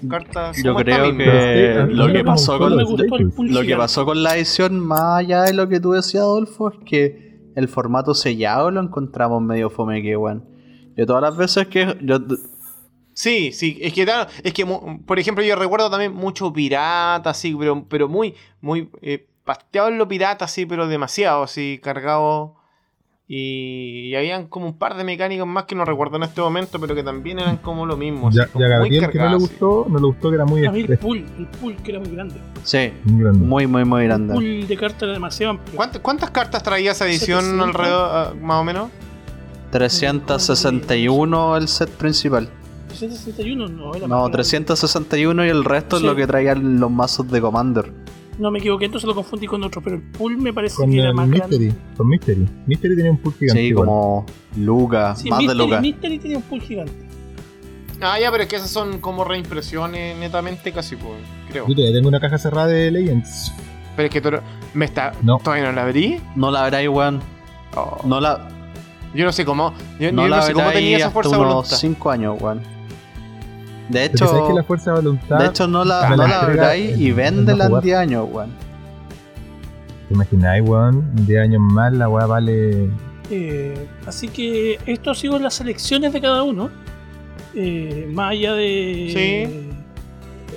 cartas. Yo creo que lo sí, que pasó con Lo que pasó con la edición, más allá de lo que tú decías, Adolfo, es que el formato sellado lo encontramos medio fome que, weón. Yo todas las veces que. Yo, Sí, sí, es que, claro, es que por ejemplo, yo recuerdo también mucho pirata, así, pero, pero muy, muy eh, pasteado en lo pirata, así, pero demasiado, así, cargado. Y, y habían como un par de mecánicos más que no recuerdo en este momento, pero que también eran como lo mismo. así, Ya, como ya muy Gabriel, que no le gustó, no le gustó que era muy, A mí el es- pool, el pool que era muy grande. sí, muy grande. muy, muy, muy El grande. pool de cartas era demasiado amplio. ¿Cuántas, cuántas cartas traía esa edición 700? alrededor, ah, más o menos? 361 el set principal. 361 no, era No, más grande. 361 y el resto es Sí. lo que traían los mazos de Commander. No me equivoqué, entonces lo confundí con otro, pero el pool me parece Con que era más Mystery, grande. con Mystery. Mystery tenía un pool gigante. Sí, igual. como Luca, Sí, más de Mystery, Luca. Mystery tenía un pool gigante. Ah, ya, pero es que esas son como reimpresiones netamente casi, pues, creo. Yo todavía tengo una caja cerrada de Legends. Pero es que tú, me está, No. todavía no la abrí. No la verá weón. Oh. No la, Yo no sé cómo, yo, no yo la no sé cómo tenía esa fuerza de unos voluntad. 5 años, weón. De sabes hecho, que la fuerza de voluntad. de hecho no la, no la y véndela en jugar. 10 años, weón. ¿Te imagináis, weón? 10 años más, la weá vale. Eh, así que esto ha sido las selecciones de cada uno. Eh, más allá de,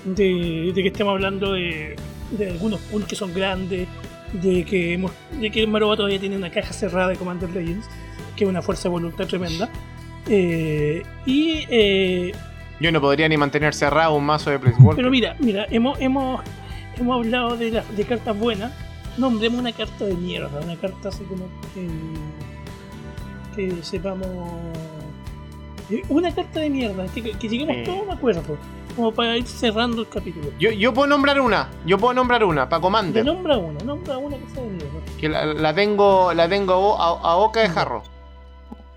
de, de que estemos hablando de, de algunos pools que son grandes, de que, hemos, de que el Maroba todavía tiene una caja cerrada de Commander Legends, que es una fuerza de voluntad tremenda. Eh, y eh, Yo no podría ni mantener cerrado un mazo de Planeswalker. pero mira, mira, hemos, hemos, hemos hablado de, de cartas buenas. Nombremos una carta de mierda, una carta así como que, que sepamos. eh, Una carta de mierda, que, que lleguemos Eh. todos a un acuerdo, como para ir cerrando el capítulo. Yo, yo puedo nombrar una, yo puedo nombrar una, para Commander. nombra una, nombra una que sea de mierda. Que la, la tengo, la tengo a, a- a boca de jarro.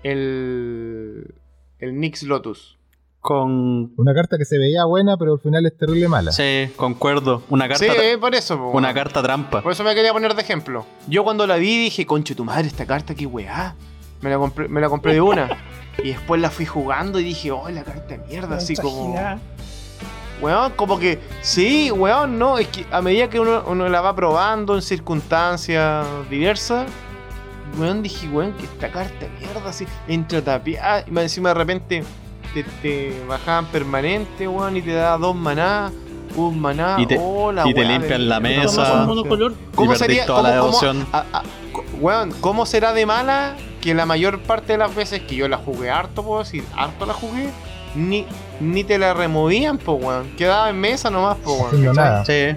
El. El Nix Lotus. Con. Una carta que se veía buena, pero al final es terrible mala. Sí, concuerdo. Una carta, Sí, eh, por eso. po, una carta trampa. Por eso me quería poner de ejemplo. Yo cuando la vi dije, conche tu madre, esta carta, qué weá. Me la compré, me la compré de una. y después la fui jugando y dije, oh, la carta de mierda, así como. Weón, como que. Sí, weón, no. Es que a medida que uno, uno la va probando en circunstancias diversas. Weón, dije, weón, que esta carta de mierda así. Entra tapiada. Y más encima de repente te, te bajaban permanente, weón, y te da dos maná. Un maná. Y te- oh, la y te limpian la mesa. ¿Cómo sería? toda la cómo- devoción. a- a- co- weón, ¿cómo será de mala que la mayor parte de las veces que yo la jugué harto, puedo decir, harto la jugué, ni, ni te la removían, po, weón. Quedaba en mesa nomás, po, weón. Sí.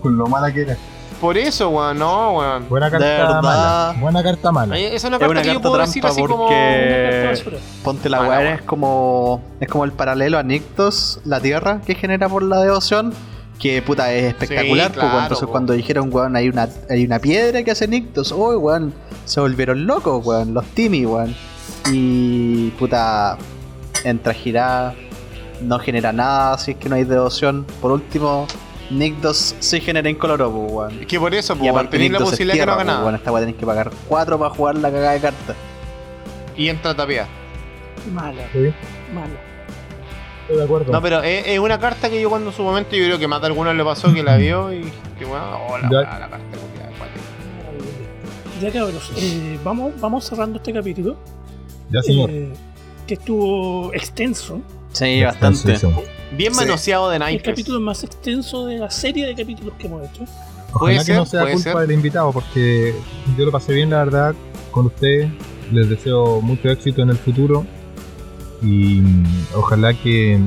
Con lo mala que era. Por eso, weón, no, weón. Buena carta verdad. mala. Buena carta mala. Es una Es carta una que yo carta puedo decir trampa así como. Una carta porque basura. ponte la Mala, weá weón. es como es como el paralelo a Nictos, la tierra que genera por la devoción, que puta es espectacular, Sí, pues, claro, entonces po. cuando dijeron weón hay una hay una piedra que hace Nictos, uy weón, se volvieron locos, weón, los Timmy, weón. Y puta entra girada, no genera nada si es que no hay devoción. Por último, Nictos sí genera incoloro, pues, weón. Es que por eso, weón, aparte tenéis la posibilidad que no tierra, haga nada. weón, esta weá tenés que pagar 4 para jugar la cagada de cartas. Y entra tapiada. Mala, Sí, mala. estoy de acuerdo. No, pero es, es una carta que yo cuando en su momento yo creo que más de alguno le pasó que la vio y que weón, oh, la, Ya. weá, la carta. Ya cabros, eh, vamos, vamos cerrando este capítulo. ya, señor. eh, que estuvo extenso. Sí, bastante. Bien Sí. manoseado de El naipes. capítulo más extenso de la serie de capítulos que hemos hecho. Ojalá que ser, no sea culpa ser. del invitado, porque yo lo pasé bien, la verdad, con ustedes. Les deseo mucho éxito en el futuro. Y mm, ojalá que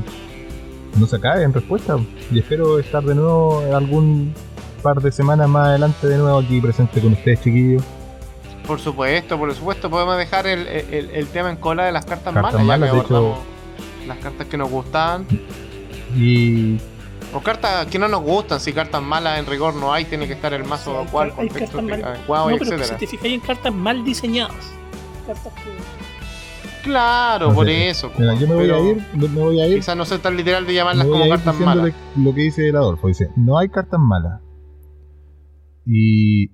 no se acabe en respuesta. Y espero estar de nuevo algún par de semanas más adelante de nuevo aquí presente con ustedes, chiquillos. Por supuesto, por supuesto, podemos dejar el, el- el tema en cola de las cartas, Cartas malas, ya que de hecho- las cartas que nos gustaban. Y O cartas que no nos gustan, si cartas malas en rigor no hay, tiene que estar el mazo Sí, hay adecuado, contexto cartas mal- adecuado, no, pero si te fijáis en cartas mal diseñadas. Cartas que. Claro, No por sé. eso. mira, yo me voy a ir, me voy a ir, Quizás no sea tan literal de llamarlas como cartas malas. lo que dice el Adolfo. Dice, no hay cartas malas. Y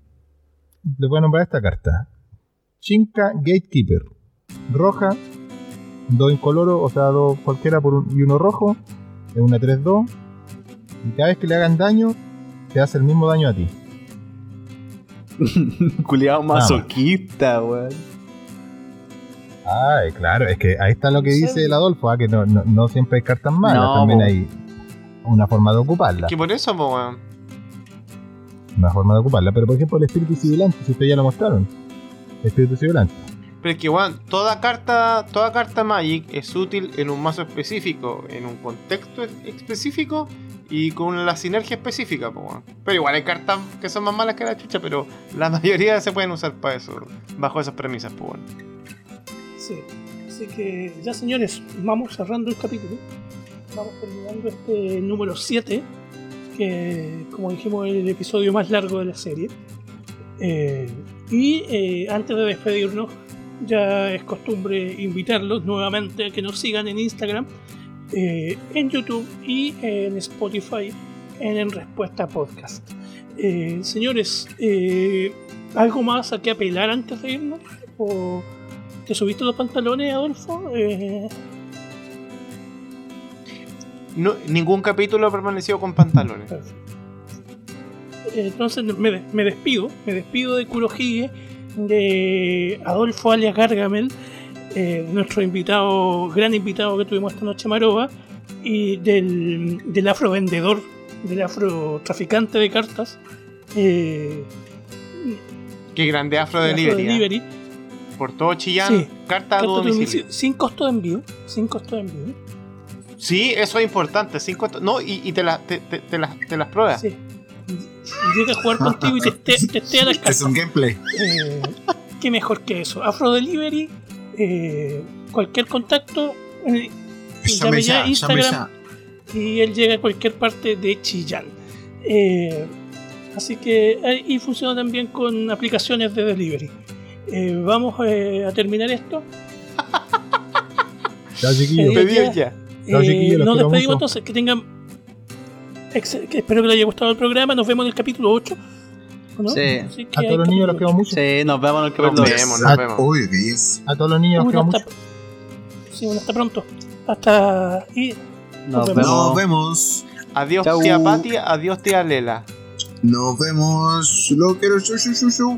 le voy a nombrar esta carta. Chinka Gatekeeper. Roja. Dos incoloro, o sea, dos cualquiera por un, y uno rojo. Es una 3-2. Y cada vez que le hagan daño, te hace el mismo daño a ti. Culiado más. masoquista, weón. Ay, claro, es que ahí está lo que dice el Adolfo, ah, que no, no, no siempre hay cartas malas, No, también po. hay una forma de ocuparla. Que por eso, po, weón. Una forma de ocuparla. Pero por ejemplo, el espíritu sibilante, si ustedes ya lo mostraron. El espíritu sibilante. Pero es que, weón, toda carta, toda carta Magic es útil en un mazo específico, en un contexto es- específico y con la sinergia específica, po, weón. Pero igual hay cartas que son más malas que la chucha, pero la mayoría se pueden usar para eso, bajo esas premisas, po, weón. Sí. Así que ya señores, vamos cerrando el capítulo. Vamos terminando este número 7, que como dijimos es el episodio más largo de la serie. Eh, y eh, antes de despedirnos, ya es costumbre invitarlos nuevamente a que nos sigan en Instagram, eh, en YouTube y en Spotify en Respuesta Podcast. Eh, señores, eh, ¿algo más a que apelar antes de irnos? ¿O ¿Te subiste los pantalones, Adolfo? Eh, No, ningún capítulo ha permanecido con pantalones. perfecto. Entonces me, me despido, me despido de Kurohige, de Adolfo alias Gargamel, eh, nuestro invitado, gran invitado que tuvimos esta noche Maroba, y del, del afrovendedor, del afrotraficante de cartas, eh, Qué grande Afro de Delivery. ¿eh? Delivery, Por todo Chillán, Sí. carta a domicilio. sin costo de envío, sin costo de envío. Sí, eso es importante. Cinco, no, y, y te, las te, te- te las, te las pruebas. Sí. Llega a jugar contigo y te testea, las cartas. Es un gameplay. Eh, ¿Qué mejor que eso? Afro Delivery, eh, cualquier contacto, eh, llame ya ya, Instagram ya. y él llega a cualquier parte de Chillán. Eh, así que, eh, y funciona también con aplicaciones de delivery. Eh, vamos eh, a terminar esto. Chao, chiquillos. Eh, ya. ya. Eh, nos despedimos mucho. entonces, que tengan. Espero que les haya gustado el programa. Nos vemos en el capítulo 8. ¿no? Sí. Así que A todos los niños los quiero mucho. Sí, nos vemos en el Nos capítulo vemos, dos. nos Ah, vemos. Uy, qué yes. A todos los niños los Bueno, quiero hasta, mucho. sí, bueno, hasta pronto. Hasta. Y Nos Nos vemos. Nos vemos. Adiós, Chau. tía Pati. Adiós, tía Lela. Nos vemos. Lo quiero. Shu, shu, shu.